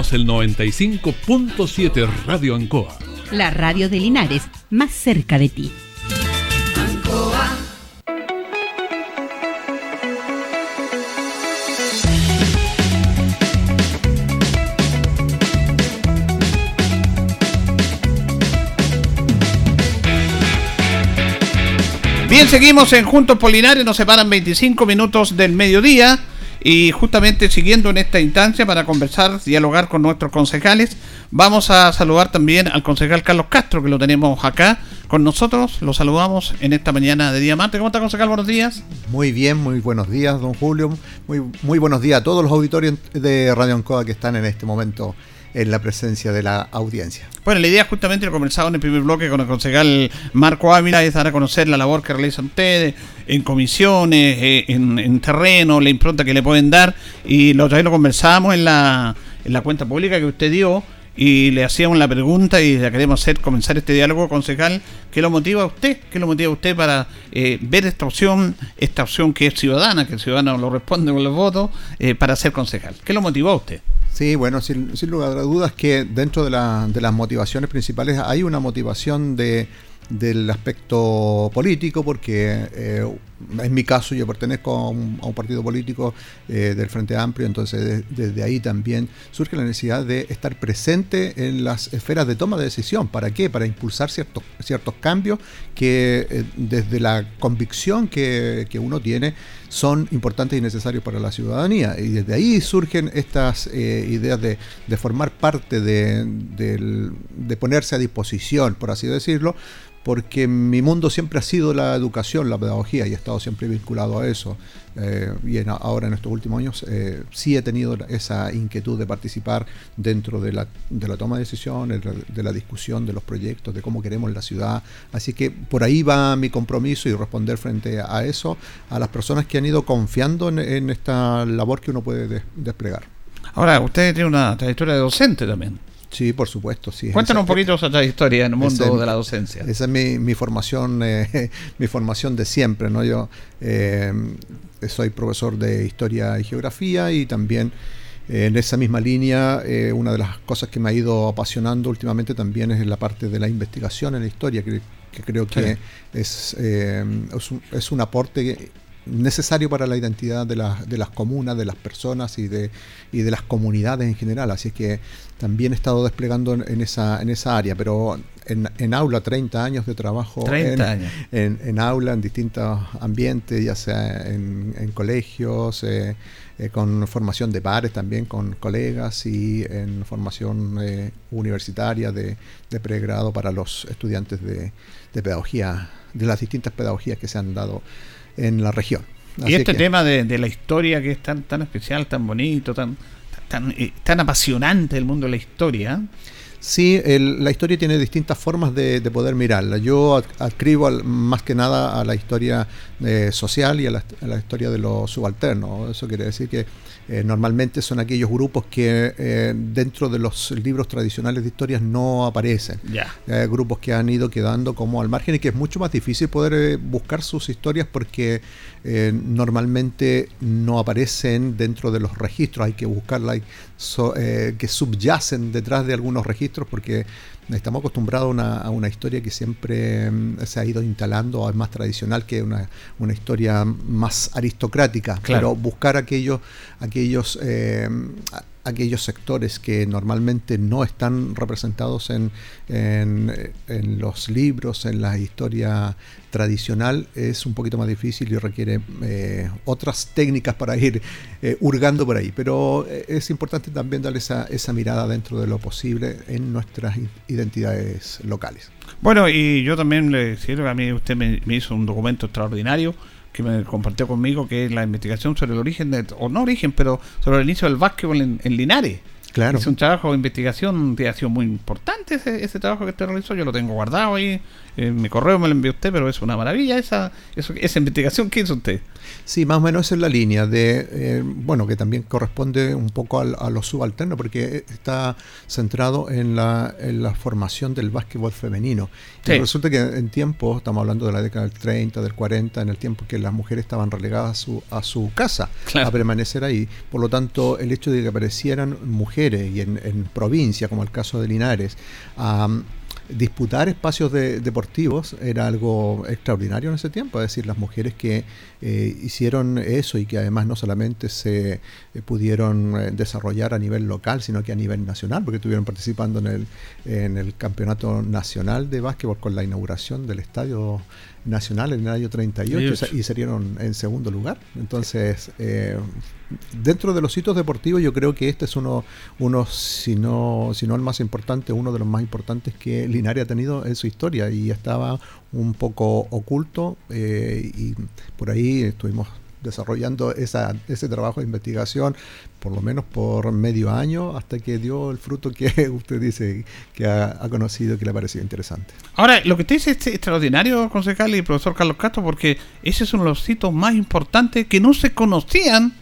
Speaker 5: Somos el 95.7 Radio Ancoa.
Speaker 15: La radio de Linares, más cerca de ti.
Speaker 16: Ancoa.
Speaker 2: Bien, seguimos en Juntos Polinares, nos separan 25 minutos del mediodía y justamente siguiendo en esta instancia para conversar, dialogar con nuestros concejales, vamos a saludar también al concejal Carlos Castro, que lo tenemos acá con nosotros, lo saludamos en esta mañana de día martes. ¿Cómo está concejal? Buenos días.
Speaker 17: Muy bien, muy buenos días, don Julio. Muy, muy buenos días a todos los auditorios de Radio Ancoa que están en este momento en la presencia de la audiencia.
Speaker 2: Bueno, la idea justamente lo conversado en el primer bloque con el concejal Marco Ávila es dar a conocer la labor que realizan ustedes en comisiones, eh, en, en terreno, la impronta que le pueden dar y lo otra vez lo conversamos en la, en la cuenta pública que usted dio y le hacíamos la pregunta y la queremos hacer comenzar este diálogo concejal ¿qué lo motiva a usted? ¿qué lo motiva a usted para eh, ver esta opción esta opción que es ciudadana que el ciudadano lo responde con los votos eh, para ser concejal? ¿qué lo motivó a usted?
Speaker 17: Sí, bueno, sin, sin lugar a dudas que dentro de, de las motivaciones principales hay una motivación de, del aspecto político, porque eh, en mi caso yo pertenezco a un, partido político eh, del Frente Amplio, entonces de- desde ahí también surge la necesidad de estar presente en las esferas de toma de decisión. ¿Para qué? Para impulsar ciertos, ciertos cambios que eh, desde la convicción que, uno tiene son importantes y necesarios para la ciudadanía. Y desde ahí surgen estas eh, ideas de, de formar parte de, del- de ponerse a disposición, por así decirlo, porque mi mundo siempre ha sido la educación, la pedagogía, y he siempre vinculado a eso. Eh, y en- ahora en estos últimos años eh, sí he tenido esa inquietud de participar dentro de la, de la toma de decisiones, de, la discusión de los proyectos, de cómo queremos la ciudad. Así que por ahí va mi compromiso y responder frente a eso a las personas que han ido confiando en, en esta labor que uno puede des- desplegar.
Speaker 2: Ahora, usted tiene una trayectoria de docente también.
Speaker 17: Sí, por supuesto, sí.
Speaker 2: Cuéntanos un poquito esa trayectoria en el mundo de la docencia.
Speaker 17: Esa es mi, mi formación, eh, mi formación de siempre, ¿no? Yo eh, soy profesor de historia y geografía y también eh, en esa misma línea, una de las cosas que me ha ido apasionando últimamente también es la parte de la investigación en la historia, que, que creo que es, es, un, es un aporte necesario para la identidad de, la- de las comunas, de las personas y de, y de las comunidades en general. Así es que también he estado desplegando en, en esa, en esa área, pero en, en aula 30 años de trabajo
Speaker 2: 30
Speaker 17: en,
Speaker 2: años.
Speaker 17: en, en aula, en distintos ambientes, ya sea en, en colegios, eh, eh, con formación de pares también, con colegas y en formación eh, universitaria de, de pregrado para los estudiantes de, de pedagogía, de las distintas pedagogías que se han dado en la región.
Speaker 2: Y este
Speaker 17: que-
Speaker 2: tema de, de la historia que es tan, tan especial, tan bonito, tan, tan, eh, tan apasionante el mundo de la historia.
Speaker 17: Sí, el- la historia tiene distintas formas de, de poder mirarla. Yo ad- adscribo al- más que nada a la historia eh, social y a la historia de los subalternos. Eso quiere decir que eh, normalmente son aquellos grupos que eh, dentro de los libros tradicionales de historias no aparecen.
Speaker 2: Ya.
Speaker 17: Eh, grupos que han ido quedando como al margen y que es mucho más difícil poder eh, buscar sus historias porque normalmente no aparecen dentro de los registros, hay que buscarlas hay so- que subyacen detrás de algunos registros porque estamos acostumbrados a una, a una historia que siempre mm, se ha ido instalando, es más tradicional que una, una historia más aristocrática,
Speaker 2: Claro.
Speaker 17: pero buscar aquellos, aquellos, eh, aquellos sectores que normalmente no están representados en, en, los libros, en la historia tradicional, es un poquito más difícil y requiere eh, otras técnicas para ir eh, hurgando por ahí. Pero eh, es importante también darle esa, esa mirada dentro de lo posible en nuestras identidades locales.
Speaker 2: Bueno, y yo también le decía que a mí usted me hizo un documento extraordinario que me compartió conmigo, que es la investigación sobre el origen, de, o no origen, pero sobre el inicio del básquetbol en, en Linares.
Speaker 17: Claro.
Speaker 2: Es un trabajo de investigación que ha sido muy importante ese, ese trabajo que usted realizó. Yo lo tengo guardado ahí. En mi correo me lo envió usted, pero es una maravilla esa, eso, esa investigación que hizo usted.
Speaker 17: Sí, más o menos esa es la línea de, eh, bueno, que también corresponde un poco al- a, lo subalterno, porque está centrado en la, en la formación del básquetbol femenino. Y
Speaker 2: Sí.
Speaker 17: resulta que en tiempo, estamos hablando de la década del 30, del 40, en el tiempo que las mujeres estaban relegadas a su, a su casa,
Speaker 2: Claro.
Speaker 17: a permanecer ahí. Por lo tanto, el hecho de que aparecieran mujeres y en, provincia, como el caso de Linares, a disputar espacios de- deportivos era algo extraordinario en ese tiempo, es decir, las mujeres que eh, hicieron eso y que además no solamente se eh, pudieron eh, desarrollar a nivel local, sino que a nivel nacional, porque estuvieron participando en el Campeonato Nacional de Básquetbol con la inauguración del Estadio Nacional en el año 38 y sa- y salieron en segundo lugar. Entonces, eh, dentro de los sitios deportivos yo creo que este es uno, uno si, no, si no el más importante, uno de los más importantes que Linares ha tenido en su historia y estaba un poco oculto eh, y por ahí estuvimos desarrollando esa, ese trabajo de investigación por lo menos por medio año hasta que dio el fruto que usted dice que ha, ha conocido que le ha parecido interesante.
Speaker 2: Ahora, lo que usted dice es extraordinario, concejal y profesor Carlos Castro, porque ese es uno de los sitios más importantes que no se conocían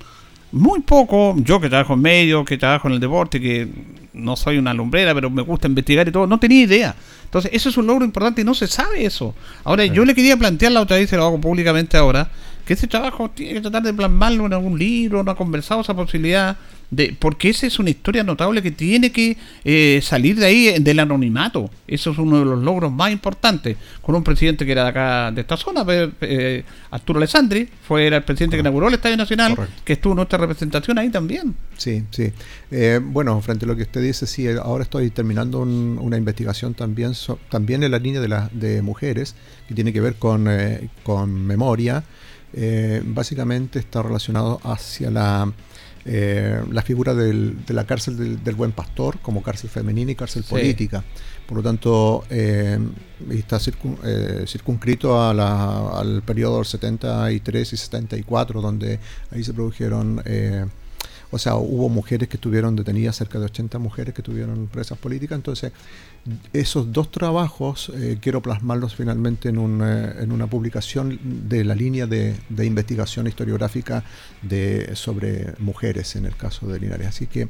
Speaker 2: muy poco. Yo que trabajo en medio, que trabajo en el deporte, que no soy una lumbrera, pero me gusta investigar y todo, no tenía idea. Entonces, eso es un logro importante y no se sabe eso. Ahora, yo le quería plantear la otra vez, y lo hago públicamente ahora, que ese trabajo tiene que tratar de plasmarlo en algún libro, no ha conversado esa posibilidad, de porque esa es una historia notable que tiene que eh, salir de ahí, eh, del anonimato. Eso es uno de los logros más importantes. Con un presidente que era de acá, de esta zona, eh, Arturo Alessandri, fue era el presidente que inauguró el Estadio Nacional, que estuvo nuestra representación ahí también.
Speaker 17: Sí, sí. Eh, bueno, frente a lo que usted dice, sí, ahora estoy terminando un- una investigación también, so- también en la línea de, la, de mujeres, que tiene que ver con, eh, con memoria. Eh, básicamente está relacionado hacia la, eh, la figura del- de la cárcel del, del buen pastor como cárcel femenina y cárcel
Speaker 2: Sí.
Speaker 17: política. Por lo tanto, eh, está circun- eh, circunscrito a la- al periodo del 73 y 74, donde ahí se produjeron, o sea, hubo mujeres que estuvieron detenidas, cerca de 80 mujeres que estuvieron presas políticas. Entonces, esos dos trabajos eh, quiero plasmarlos finalmente en, un, eh, en una publicación de la línea de, de investigación historiográfica de, sobre mujeres en el caso de Linares. Así que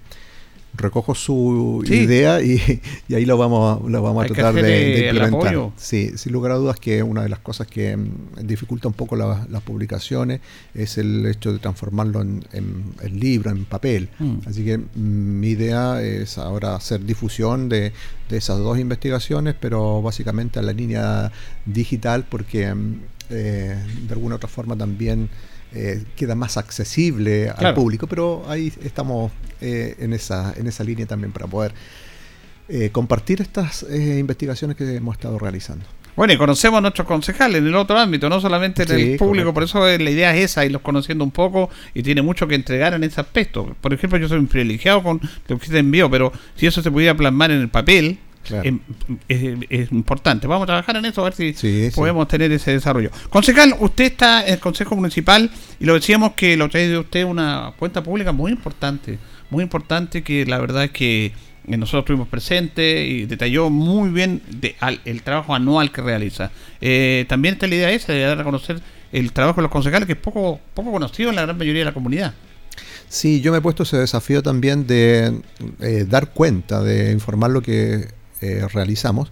Speaker 17: recojo su
Speaker 2: Sí.
Speaker 17: idea y, y ahí lo vamos, a- lo vamos a
Speaker 2: Hay
Speaker 17: tratar de,
Speaker 2: eh, el
Speaker 17: implementar. Sí, sin lugar a dudas que una de las cosas que mm, dificulta un poco la- las publicaciones es el hecho de transformarlo en, en- en libro, en papel.
Speaker 2: Mm.
Speaker 17: Así que mm, mi idea es ahora hacer difusión de, de esas dos investigaciones, pero básicamente a la línea digital porque eh, de alguna otra forma también eh, queda más accesible al
Speaker 2: Claro.
Speaker 17: público, pero ahí estamos eh, en, esa, en esa línea también para poder eh, compartir estas eh, investigaciones que hemos estado realizando.
Speaker 2: Bueno, y conocemos a nuestros concejales en el otro ámbito, no solamente en
Speaker 17: Sí,
Speaker 2: el público,
Speaker 17: correcto.
Speaker 2: por eso la idea es esa, irlos conociendo un poco y tiene mucho que entregar en ese aspecto. Por ejemplo, yo soy un privilegiado con lo que usted envió, pero si eso se pudiera plasmar en el papel,
Speaker 17: Claro.
Speaker 2: em, es, es importante. Vamos a trabajar en eso, a ver si
Speaker 17: Sí, sí.
Speaker 2: podemos tener ese desarrollo. Concejal, usted está en el Consejo Municipal y lo decíamos que lo trae de usted una cuenta pública muy importante, muy importante que la verdad es que eh, nosotros estuvimos presentes y detalló muy bien de- al- el trabajo anual que realiza. Eh, también está la idea esa de dar a conocer el trabajo de los concejales que es poco, poco conocido en la gran mayoría de la comunidad.
Speaker 17: Sí, yo me he puesto ese desafío también de eh, dar cuenta, de informar lo que eh, realizamos.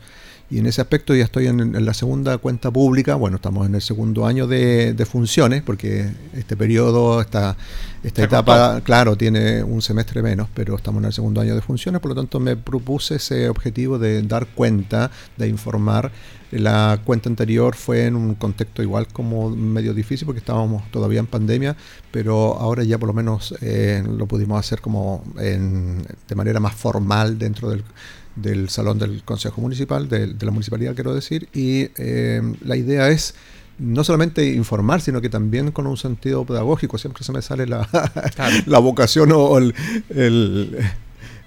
Speaker 17: Y en ese aspecto ya estoy en, en la segunda cuenta pública. Bueno, estamos en el segundo año de, de funciones, porque este periodo, esta, esta
Speaker 2: Se
Speaker 17: etapa, claro, tiene un semestre menos, pero estamos en el segundo año de funciones. Por lo tanto, me propuse ese objetivo de dar cuenta, de informar. La cuenta anterior fue en un contexto igual como medio difícil porque estábamos todavía en pandemia, pero ahora ya por lo menos eh, lo pudimos hacer como en- de manera más formal dentro del, del salón del Consejo Municipal, de, de la municipalidad quiero decir, y eh, la idea es no solamente informar, sino que también con un sentido pedagógico, siempre se me sale la, la vocación o el, el-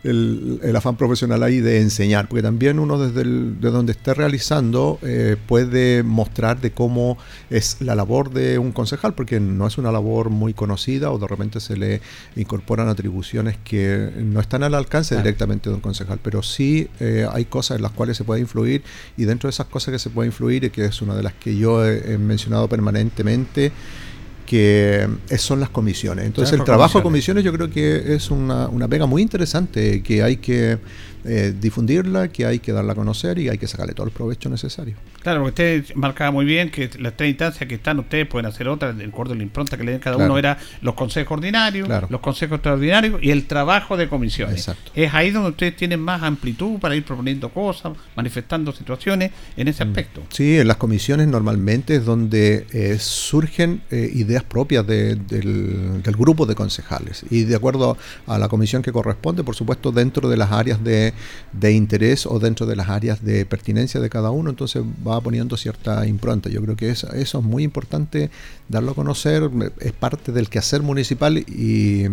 Speaker 17: el- el afán profesional ahí de enseñar, porque también uno desde el- de donde esté realizando eh, puede mostrar de cómo es la labor de un concejal, porque no es una labor muy conocida o de repente se le incorporan atribuciones que no están al alcance
Speaker 2: Claro.
Speaker 17: directamente de un concejal, pero sí eh, hay cosas en las cuales se puede influir y dentro de esas cosas que se puede influir, y que es una de las que yo he, he mencionado permanentemente, que es- son las comisiones. Entonces
Speaker 2: Trabajo
Speaker 17: el trabajo de
Speaker 2: comisiones.
Speaker 17: comisiones yo creo que es una, una pega muy interesante, que hay que eh, difundirla, que hay que darla a conocer y hay que sacarle todo el provecho necesario.
Speaker 2: Claro, porque usted marcaba muy bien que las tres instancias que están, ustedes pueden hacer otras, de acuerdo a la impronta que le den cada
Speaker 17: Claro.
Speaker 2: uno, era los consejos ordinarios,
Speaker 17: Claro.
Speaker 2: los consejos extraordinarios y el trabajo de comisiones.
Speaker 17: Exacto.
Speaker 2: Es ahí donde ustedes tienen más amplitud para ir proponiendo cosas, manifestando situaciones en ese
Speaker 17: Mm.
Speaker 2: aspecto.
Speaker 17: Sí, en las comisiones normalmente es donde eh, surgen eh, ideas propias de- del, del grupo de concejales y de acuerdo a la comisión que corresponde, por supuesto, dentro de las áreas de, de interés o dentro de las áreas de pertinencia de cada uno, entonces va poniendo cierta impronta. Yo creo que eso, eso es muy importante darlo a conocer, es parte del quehacer municipal y,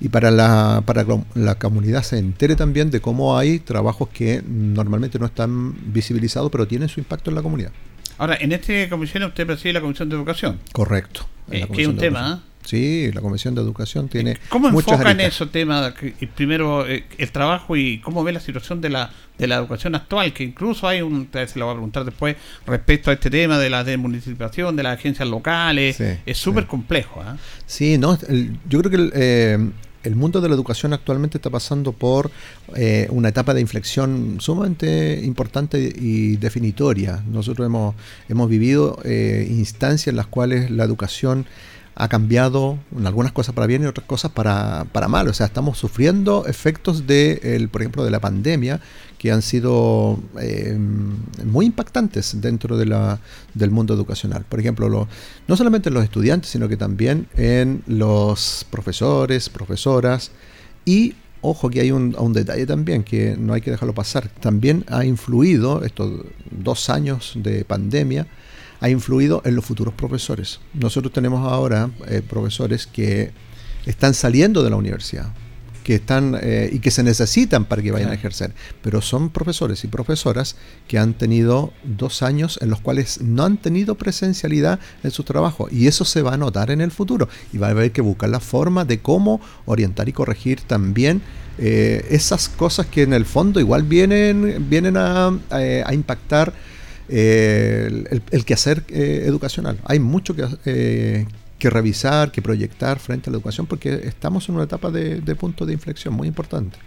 Speaker 17: y para la, para que la comunidad se entere también de cómo hay trabajos que normalmente no están visibilizados, pero tienen su impacto en la comunidad.
Speaker 2: Ahora, en esta comisión usted preside la Comisión de Educación.
Speaker 17: Correcto.
Speaker 2: Eh, que es un tema,
Speaker 17: Educación. Sí, la Comisión de Educación tiene
Speaker 2: ¿Cómo
Speaker 17: muchas
Speaker 2: enfoca en esos temas? primero, eh, el trabajo y cómo ve la situación de la, de la educación actual, que incluso hay un, se lo voy a preguntar después, respecto a este tema de la desmunicipalización, de las agencias locales.
Speaker 17: Sí,
Speaker 2: es súper complejo. ¿ah?
Speaker 17: Sí, no, el- yo creo que el, eh, el mundo de la educación actualmente está pasando por eh, una etapa de inflexión sumamente importante y definitoria. Nosotros hemos, hemos vivido eh, instancias en las cuales la educación ha cambiado algunas cosas para bien y otras cosas para, para mal. O sea, estamos sufriendo efectos de, el, por ejemplo, de la pandemia que han sido eh, muy impactantes dentro de la, del mundo educacional. Por ejemplo, lo- no solamente en los estudiantes, sino que también en los profesores, profesoras y Ojo que hay un, un detalle también que no hay que dejarlo pasar. También ha influido, estos dos años de pandemia, ha influido en los futuros profesores. Nosotros tenemos ahora eh, profesores que están saliendo de la universidad que están eh, y que se necesitan para que vayan a ejercer, pero son profesores y profesoras que han tenido dos años en los cuales no han tenido presencialidad en su trabajo y eso se va a notar en el futuro. Y va a haber que buscar la forma de cómo orientar y corregir también eh, esas cosas que en el fondo igual vienen vienen a, a- a impactar eh, el, el- quehacer eh, educacional. Hay mucho que, eh, que revisar, que proyectar frente a la educación, porque estamos en una etapa de, de punto de inflexión muy importante.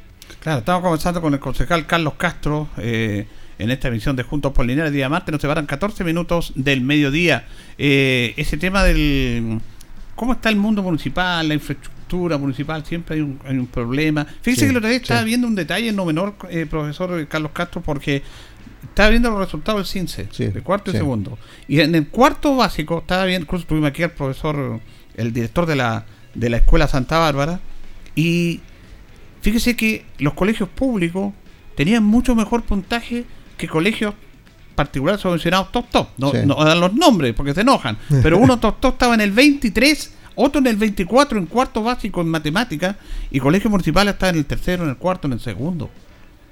Speaker 2: Claro, estamos conversando con el concejal Carlos Castro eh, en esta emisión de Juntos por Linares día martes. Nos separan 14 minutos del mediodía. Eh, ese tema del. ¿Cómo está el mundo municipal, la infraestructura municipal? Siempre hay un, hay un problema. Fíjese
Speaker 17: Sí,
Speaker 2: que el otro día estaba viendo un detalle no menor, eh, profesor Carlos Castro, porque estaba viendo los resultados del CINCE, de cuarto y
Speaker 17: sí.
Speaker 2: segundo. Y en el cuarto básico, estaba viendo, incluso tuvimos aquí al profesor, el director de la, de la Escuela Santa Bárbara, y fíjese que los colegios públicos tenían mucho mejor puntaje que colegios particulares subvencionados top top. No,
Speaker 17: Sí.
Speaker 2: no dan los nombres porque se enojan. Pero uno top top estaba en el 23, otro en el 24 en cuarto básico en matemáticas y colegios municipales está en el tercero, en el cuarto, en el segundo.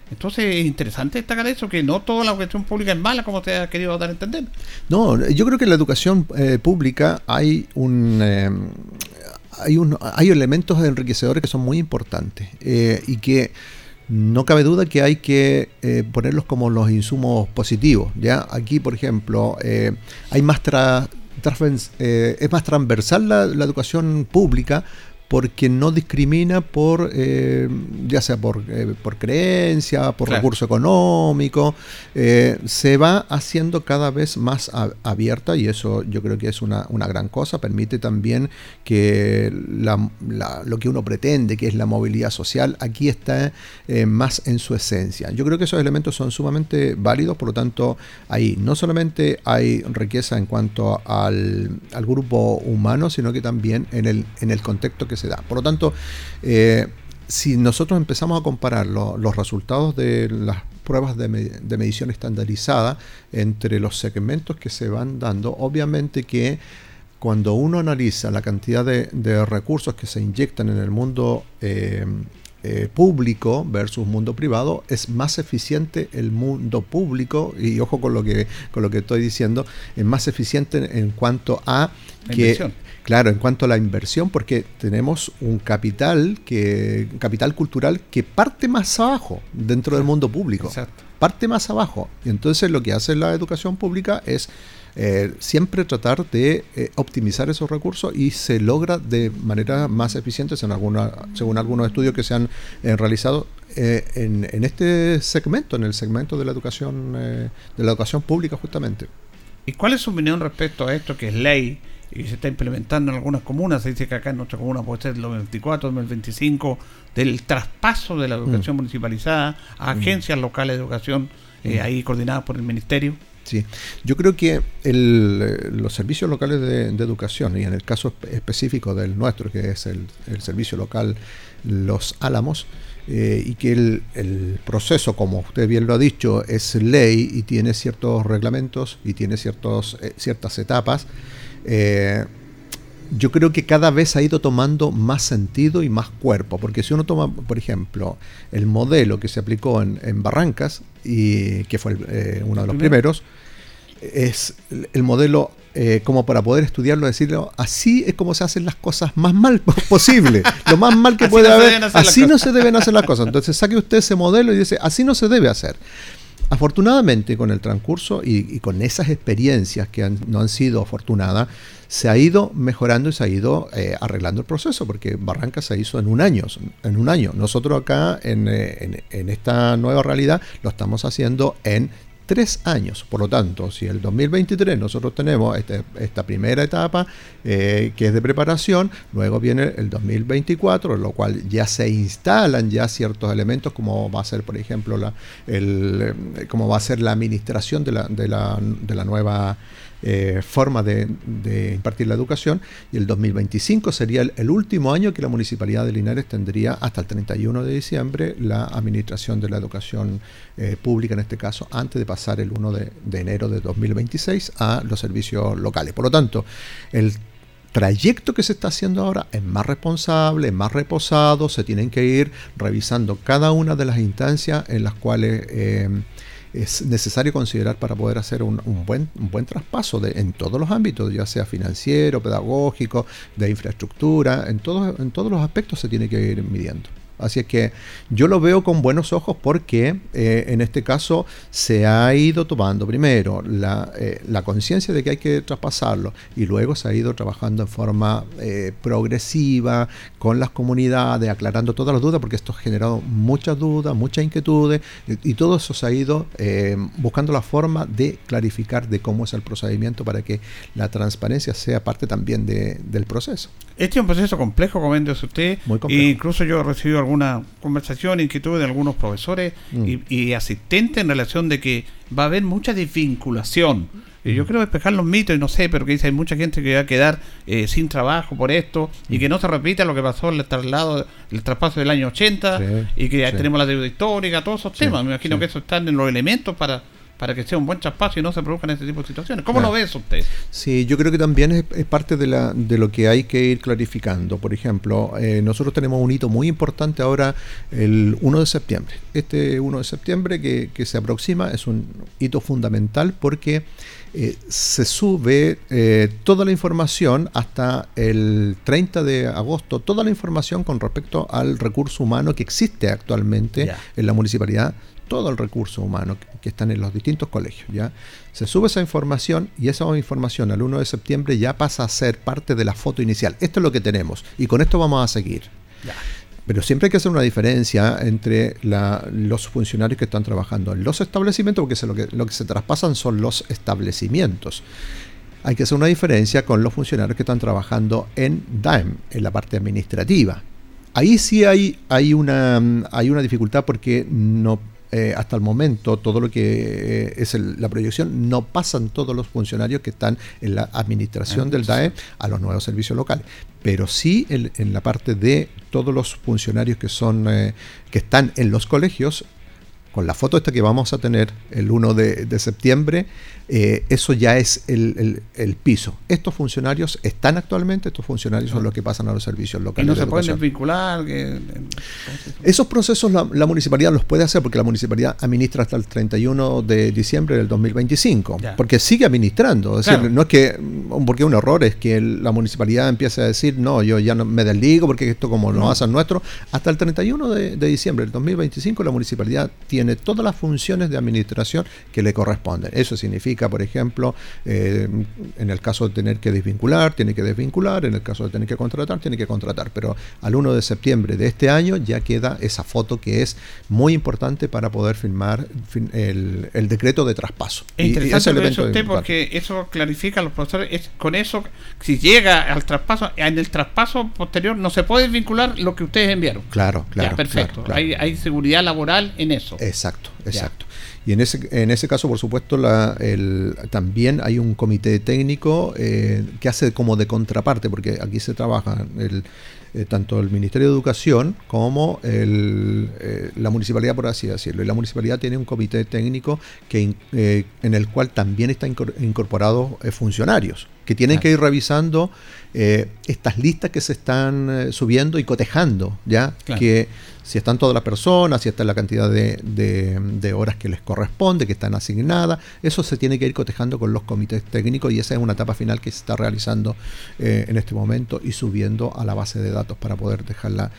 Speaker 2: Entonces es interesante destacar eso, que no toda la educación pública es mala como se ha querido dar a entender.
Speaker 17: No, yo creo que en la educación eh, pública hay un eh, hay un hay elementos enriquecedores que son muy importantes eh, y que no cabe duda que hay que eh, ponerlos como los insumos positivos. Ya aquí, por ejemplo, eh, hay más tra- eh, es más transversal la, la educación pública porque no discrimina por eh, ya sea por, eh, por creencia, por
Speaker 2: Claro.
Speaker 17: recurso económico, eh, se va haciendo cada vez más a- abierta y eso yo creo que es una, una gran cosa, permite también que la- la- lo que uno pretende, que es la movilidad social, aquí está eh, más en su esencia. Yo creo que esos elementos son sumamente válidos, por lo tanto ahí no solamente hay riqueza en cuanto al, al grupo humano, sino que también en el, en el contexto que se da. Por lo tanto, eh, si nosotros empezamos a comparar lo- los resultados de las pruebas de, me- de medición estandarizada entre los segmentos que se van dando, obviamente que cuando uno analiza la cantidad de, de recursos que se inyectan en el mundo eh, eh, público versus mundo privado, es más eficiente el mundo público, y ojo con lo que, con lo que estoy diciendo, es más eficiente en cuanto a
Speaker 2: La
Speaker 17: que
Speaker 2: inversión.
Speaker 17: Claro, en cuanto a la inversión, porque tenemos un capital que capital cultural que parte más abajo dentro del mundo público.
Speaker 2: Exacto.
Speaker 17: Parte más abajo. Y entonces lo que hace la educación pública es eh, siempre tratar de eh, optimizar esos recursos y se logra de manera más eficiente según, alguna, según algunos estudios que se han eh, realizado en, en este segmento, en el segmento de la educación eh, de la educación pública justamente.
Speaker 2: ¿Y cuál es su opinión respecto a esto que es ley y se está implementando en algunas comunas? Se dice que acá en nuestra comuna puede ser el 2024, 2025, del traspaso de la educación
Speaker 17: Mm.
Speaker 2: municipalizada a
Speaker 17: Mm.
Speaker 2: agencias locales de educación, eh,
Speaker 17: Mm.
Speaker 2: ahí coordinadas por el ministerio.
Speaker 17: Sí, yo creo que el, eh, los servicios locales de, de educación, y en el caso espe- específico del nuestro, que es el, el servicio local Los Álamos, eh, y que el, el proceso, como usted bien lo ha dicho, es ley y tiene ciertos reglamentos y tiene ciertos, eh, ciertas etapas, eh, yo creo que cada vez ha ido tomando más sentido y más cuerpo, porque si uno toma, por ejemplo, el modelo que se aplicó en, en Barrancas, y que fue el, eh, uno de los
Speaker 2: Primero.
Speaker 17: primeros, es el- el modelo eh, como para poder estudiarlo, decirlo, así es como se hacen las cosas más mal posible, lo más mal que
Speaker 2: Así
Speaker 17: puede
Speaker 2: no
Speaker 17: haber, así no se deben hacer las cosas. Entonces saque usted ese modelo y dice, así no se debe hacer. Afortunadamente con el transcurso y, con esas experiencias que no han sido afortunadas, se ha ido mejorando y se ha ido eh, arreglando el proceso, porque Barranca se hizo en un año. En un año. Nosotros acá en, eh, en- en esta nueva realidad lo estamos haciendo en tres años. Por lo tanto, si el 2023 nosotros tenemos este- esta primera etapa eh, que es de preparación, luego viene el 2024, lo cual ya se instalan ya ciertos elementos como va a ser, por ejemplo, la, el, eh, como va a ser la administración de la, de la, de la nueva eh, forma de, impartir la educación y el 2025 sería el, último año que la Municipalidad de Linares tendría hasta el 31 de diciembre la administración de la educación eh, pública en este caso antes de pasar el 1 de, de enero de 2026 a los servicios locales. Por lo tanto, el trayecto que se está haciendo ahora es más responsable, es más reposado, se tienen que ir revisando cada una de las instancias en las cuales eh, es necesario considerar para poder hacer un, un buen, un buen traspaso de, en todos los ámbitos, ya sea financiero, pedagógico, de infraestructura, en todos, en todos los aspectos se tiene que ir midiendo. Así es que yo lo veo con buenos ojos porque eh, en este caso se ha ido tomando primero la, eh, la conciencia de que hay que traspasarlo y luego se ha ido trabajando en forma eh, progresiva con las comunidades, aclarando todas las dudas porque esto ha generado muchas dudas, muchas inquietudes y, y todo eso se ha ido buscando la forma de clarificar de cómo es el procedimiento para que la transparencia sea parte también de- del proceso.
Speaker 2: Este es un proceso complejo, como dice usted.
Speaker 17: Muy complejo.
Speaker 2: E incluso yo he recibido alguna conversación, inquietud de algunos profesores
Speaker 17: Mm.
Speaker 2: y, y asistentes en relación de que va a haber mucha desvinculación. Y
Speaker 17: Mm.
Speaker 2: yo quiero despejar los mitos y no sé, pero que dice hay mucha gente que va a quedar eh, sin trabajo por esto
Speaker 17: Mm.
Speaker 2: y que no se repita lo que pasó en el traslado, el traspaso del año 80
Speaker 17: Sí,
Speaker 2: y que ya
Speaker 17: sí.
Speaker 2: tenemos la deuda histórica, todos esos
Speaker 17: Sí,
Speaker 2: temas. Me imagino que eso están en los elementos para para que sea un buen traspaso y no se produzcan este tipo de situaciones. ¿Cómo
Speaker 17: Claro.
Speaker 2: lo ves usted?
Speaker 17: Sí, yo creo que también es, es parte de, la, de lo que hay que ir clarificando. Por ejemplo, eh, nosotros tenemos un hito muy importante ahora el 1 de septiembre. Este 1 de septiembre que, que se aproxima es un hito fundamental porque eh, se sube eh, toda la información hasta el 30 de agosto, toda la información con respecto al recurso humano que existe actualmente en la municipalidad todo el recurso humano que, que están en los distintos colegios. ¿ya? Se sube esa información y esa información al 1 de septiembre ya pasa a ser parte de la foto inicial. Esto es lo que tenemos y con esto vamos a seguir. Pero siempre hay que hacer una diferencia entre la- los funcionarios que están trabajando en los establecimientos, porque lo, que, lo que se traspasan son los establecimientos. Hay que hacer una diferencia con los funcionarios que están trabajando en DAEM, en la parte administrativa. Ahí sí hay, hay, una, hay una dificultad porque no eh, hasta el momento todo lo que eh, es el- la proyección no pasan todos los funcionarios que están en la administración del DAE a los nuevos servicios locales. Pero sí en, en la parte de todos los funcionarios que son eh, que están en los colegios con la foto esta que vamos a tener el 1 de, de septiembre, eh, eso ya es el, el- el piso. Estos funcionarios están actualmente, estos funcionarios son los que pasan a los servicios
Speaker 2: Y
Speaker 17: locales.
Speaker 2: no
Speaker 17: de
Speaker 2: se pueden desvincular. Que,
Speaker 17: Esos procesos la, la municipalidad los puede hacer porque la municipalidad administra hasta el 31 de diciembre del 2025.
Speaker 2: Ya.
Speaker 17: Porque sigue administrando. Es
Speaker 2: Claro.
Speaker 17: decir, no es que, mm, porque un error es que la municipalidad empiece a decir, no, yo ya no me desligo porque esto como lo
Speaker 2: No.
Speaker 17: hacen nuestro. Hasta el 31 de, de diciembre del 2025 la municipalidad tiene todas las funciones de administración que le corresponden. Eso significa, por ejemplo, eh, en el caso de tener que desvincular, tiene que desvincular, en el caso de tener que contratar, tiene que contratar. Pero al 1 de septiembre de este año ya queda esa foto que es muy importante para poder firmar el, el decreto de traspaso.
Speaker 2: Es
Speaker 17: Y- y
Speaker 2: interesante que
Speaker 17: elemento
Speaker 2: dice usted
Speaker 17: es
Speaker 2: porque eso clarifica a los profesores. Es, con eso, si llega al traspaso, en el traspaso posterior no se puede vincular lo que ustedes enviaron.
Speaker 17: Claro, claro.
Speaker 2: Ya, perfecto.
Speaker 17: claro, claro.
Speaker 2: Hay, hay seguridad laboral en eso.
Speaker 17: Exacto,
Speaker 2: Ya.
Speaker 17: exacto. Y en ese, en ese caso, por supuesto, la, el- también hay un comité técnico eh, que hace como de contraparte, porque aquí se trabaja el, eh, tanto el Ministerio de Educación como el, eh, la municipalidad, por así decirlo. Y la municipalidad tiene un comité técnico que, in- eh, en el cual también están incor- incorporados funcionarios que tienen
Speaker 2: Claro.
Speaker 17: que ir revisando eh, estas listas que se están eh, subiendo y cotejando, ¿ya?
Speaker 2: Claro.
Speaker 17: Que si están todas las personas, si está la cantidad de, de- de horas que les corresponde, que están asignadas, eso se tiene que ir cotejando con los comités técnicos y esa es una etapa final que se está realizando eh, en este momento y subiendo a la base de datos para poder dejarla.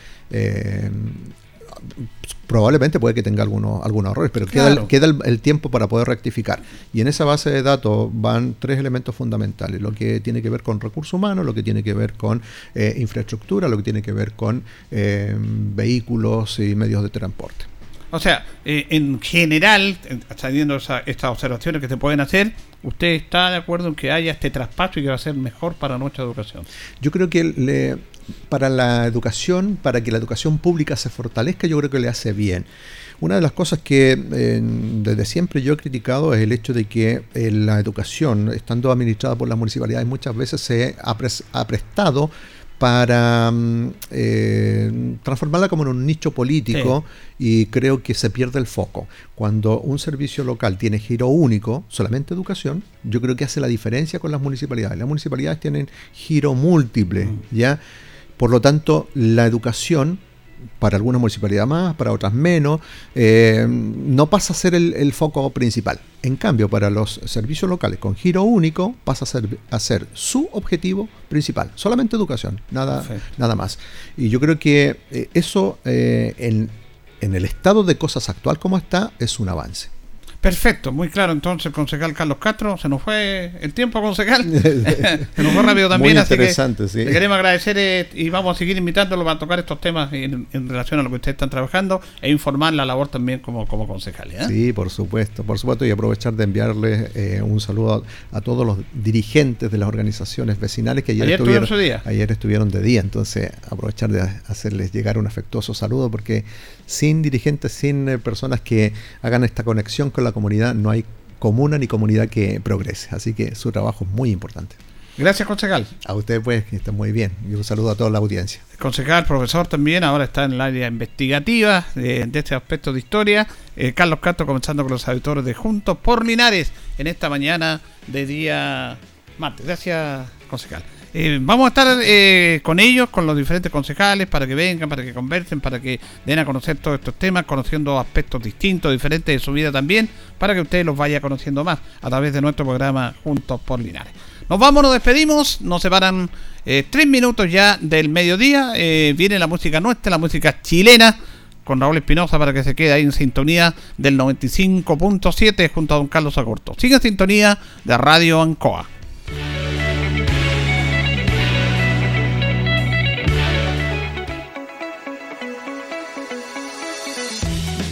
Speaker 17: Probablemente puede que tenga algunos, algunos errores, pero queda, el, queda el, el tiempo para poder rectificar. Y en esa base de datos van tres elementos fundamentales, lo que tiene que ver con recursos humanos, lo que tiene que ver con eh, infraestructura, lo que tiene que ver con eh, vehículos y medios de transporte.
Speaker 2: O sea, eh, en general, sabiendo esa- estas observaciones que se pueden hacer, ¿usted está de acuerdo en que haya este traspaso y que va a ser mejor para nuestra educación?
Speaker 17: Yo creo que le- para la educación, para que la educación pública se fortalezca, yo creo que le hace bien. Una de las cosas que eh, desde siempre yo he criticado es el hecho de que eh, la educación, estando administrada por las municipalidades, muchas veces se ha, pres- ha prestado para mm, eh, transformarla como en un nicho político y creo que se pierde el foco. Cuando un servicio local tiene giro único, solamente educación, yo creo que hace la diferencia con las municipalidades. Las municipalidades tienen giro múltiple, ¿ya? Por lo tanto, la educación para algunas municipalidades más, para otras menos, eh, no pasa a ser el, el foco principal. En cambio, para los servicios locales con giro único pasa a ser, a ser su objetivo principal, solamente educación, nada, nada más. Y yo creo que eh, eso eh, en, en el estado de cosas actual como está es un avance.
Speaker 2: Perfecto, muy claro. Entonces, concejal Carlos Castro, se nos fue el tiempo, concejal. se nos fue rápido también.
Speaker 17: Muy
Speaker 2: así que
Speaker 17: interesante, sí.
Speaker 2: Le queremos agradecer eh, y vamos a seguir invitándolo para tocar estos temas en, en relación a lo que ustedes están trabajando e informar la labor también como, como concejal. ¿eh?
Speaker 17: Sí, por supuesto, por supuesto, y aprovechar de enviarles eh, un saludo a, a todos los dirigentes de las organizaciones vecinales que ayer,
Speaker 2: Ayer
Speaker 17: estuvieron,
Speaker 2: tuvieron su día.
Speaker 17: ayer estuvieron de día, entonces aprovechar de hacerles llegar un afectuoso saludo porque sin dirigentes, sin eh, personas que hagan esta conexión con la comunidad, no hay comuna ni comunidad que progrese, así que su trabajo es muy importante.
Speaker 2: Gracias, concejal.
Speaker 17: A ustedes pues, que estén muy bien, y un saludo a toda la audiencia.
Speaker 2: Concejal, profesor también, ahora está en el área investigativa de, de este aspecto de historia. Eh, Carlos Castro comenzando con los auditores de Juntos por Linares en esta mañana de día martes. Gracias, concejal. Eh, vamos a estar eh, con ellos, con los diferentes concejales, para que vengan, para que conversen, para que den a conocer todos estos temas, conociendo aspectos distintos, diferentes de su vida también, para que ustedes los vaya conociendo más a través de nuestro programa Juntos por Linares. Nos vamos, nos despedimos, nos separan eh, tres minutos ya del mediodía, viene la música nuestra, la música chilena, con Raúl Espinosa para que se quede ahí en sintonía del 95.7 junto a don Carlos Agurto. Sigue en sintonía de Radio Ancoa.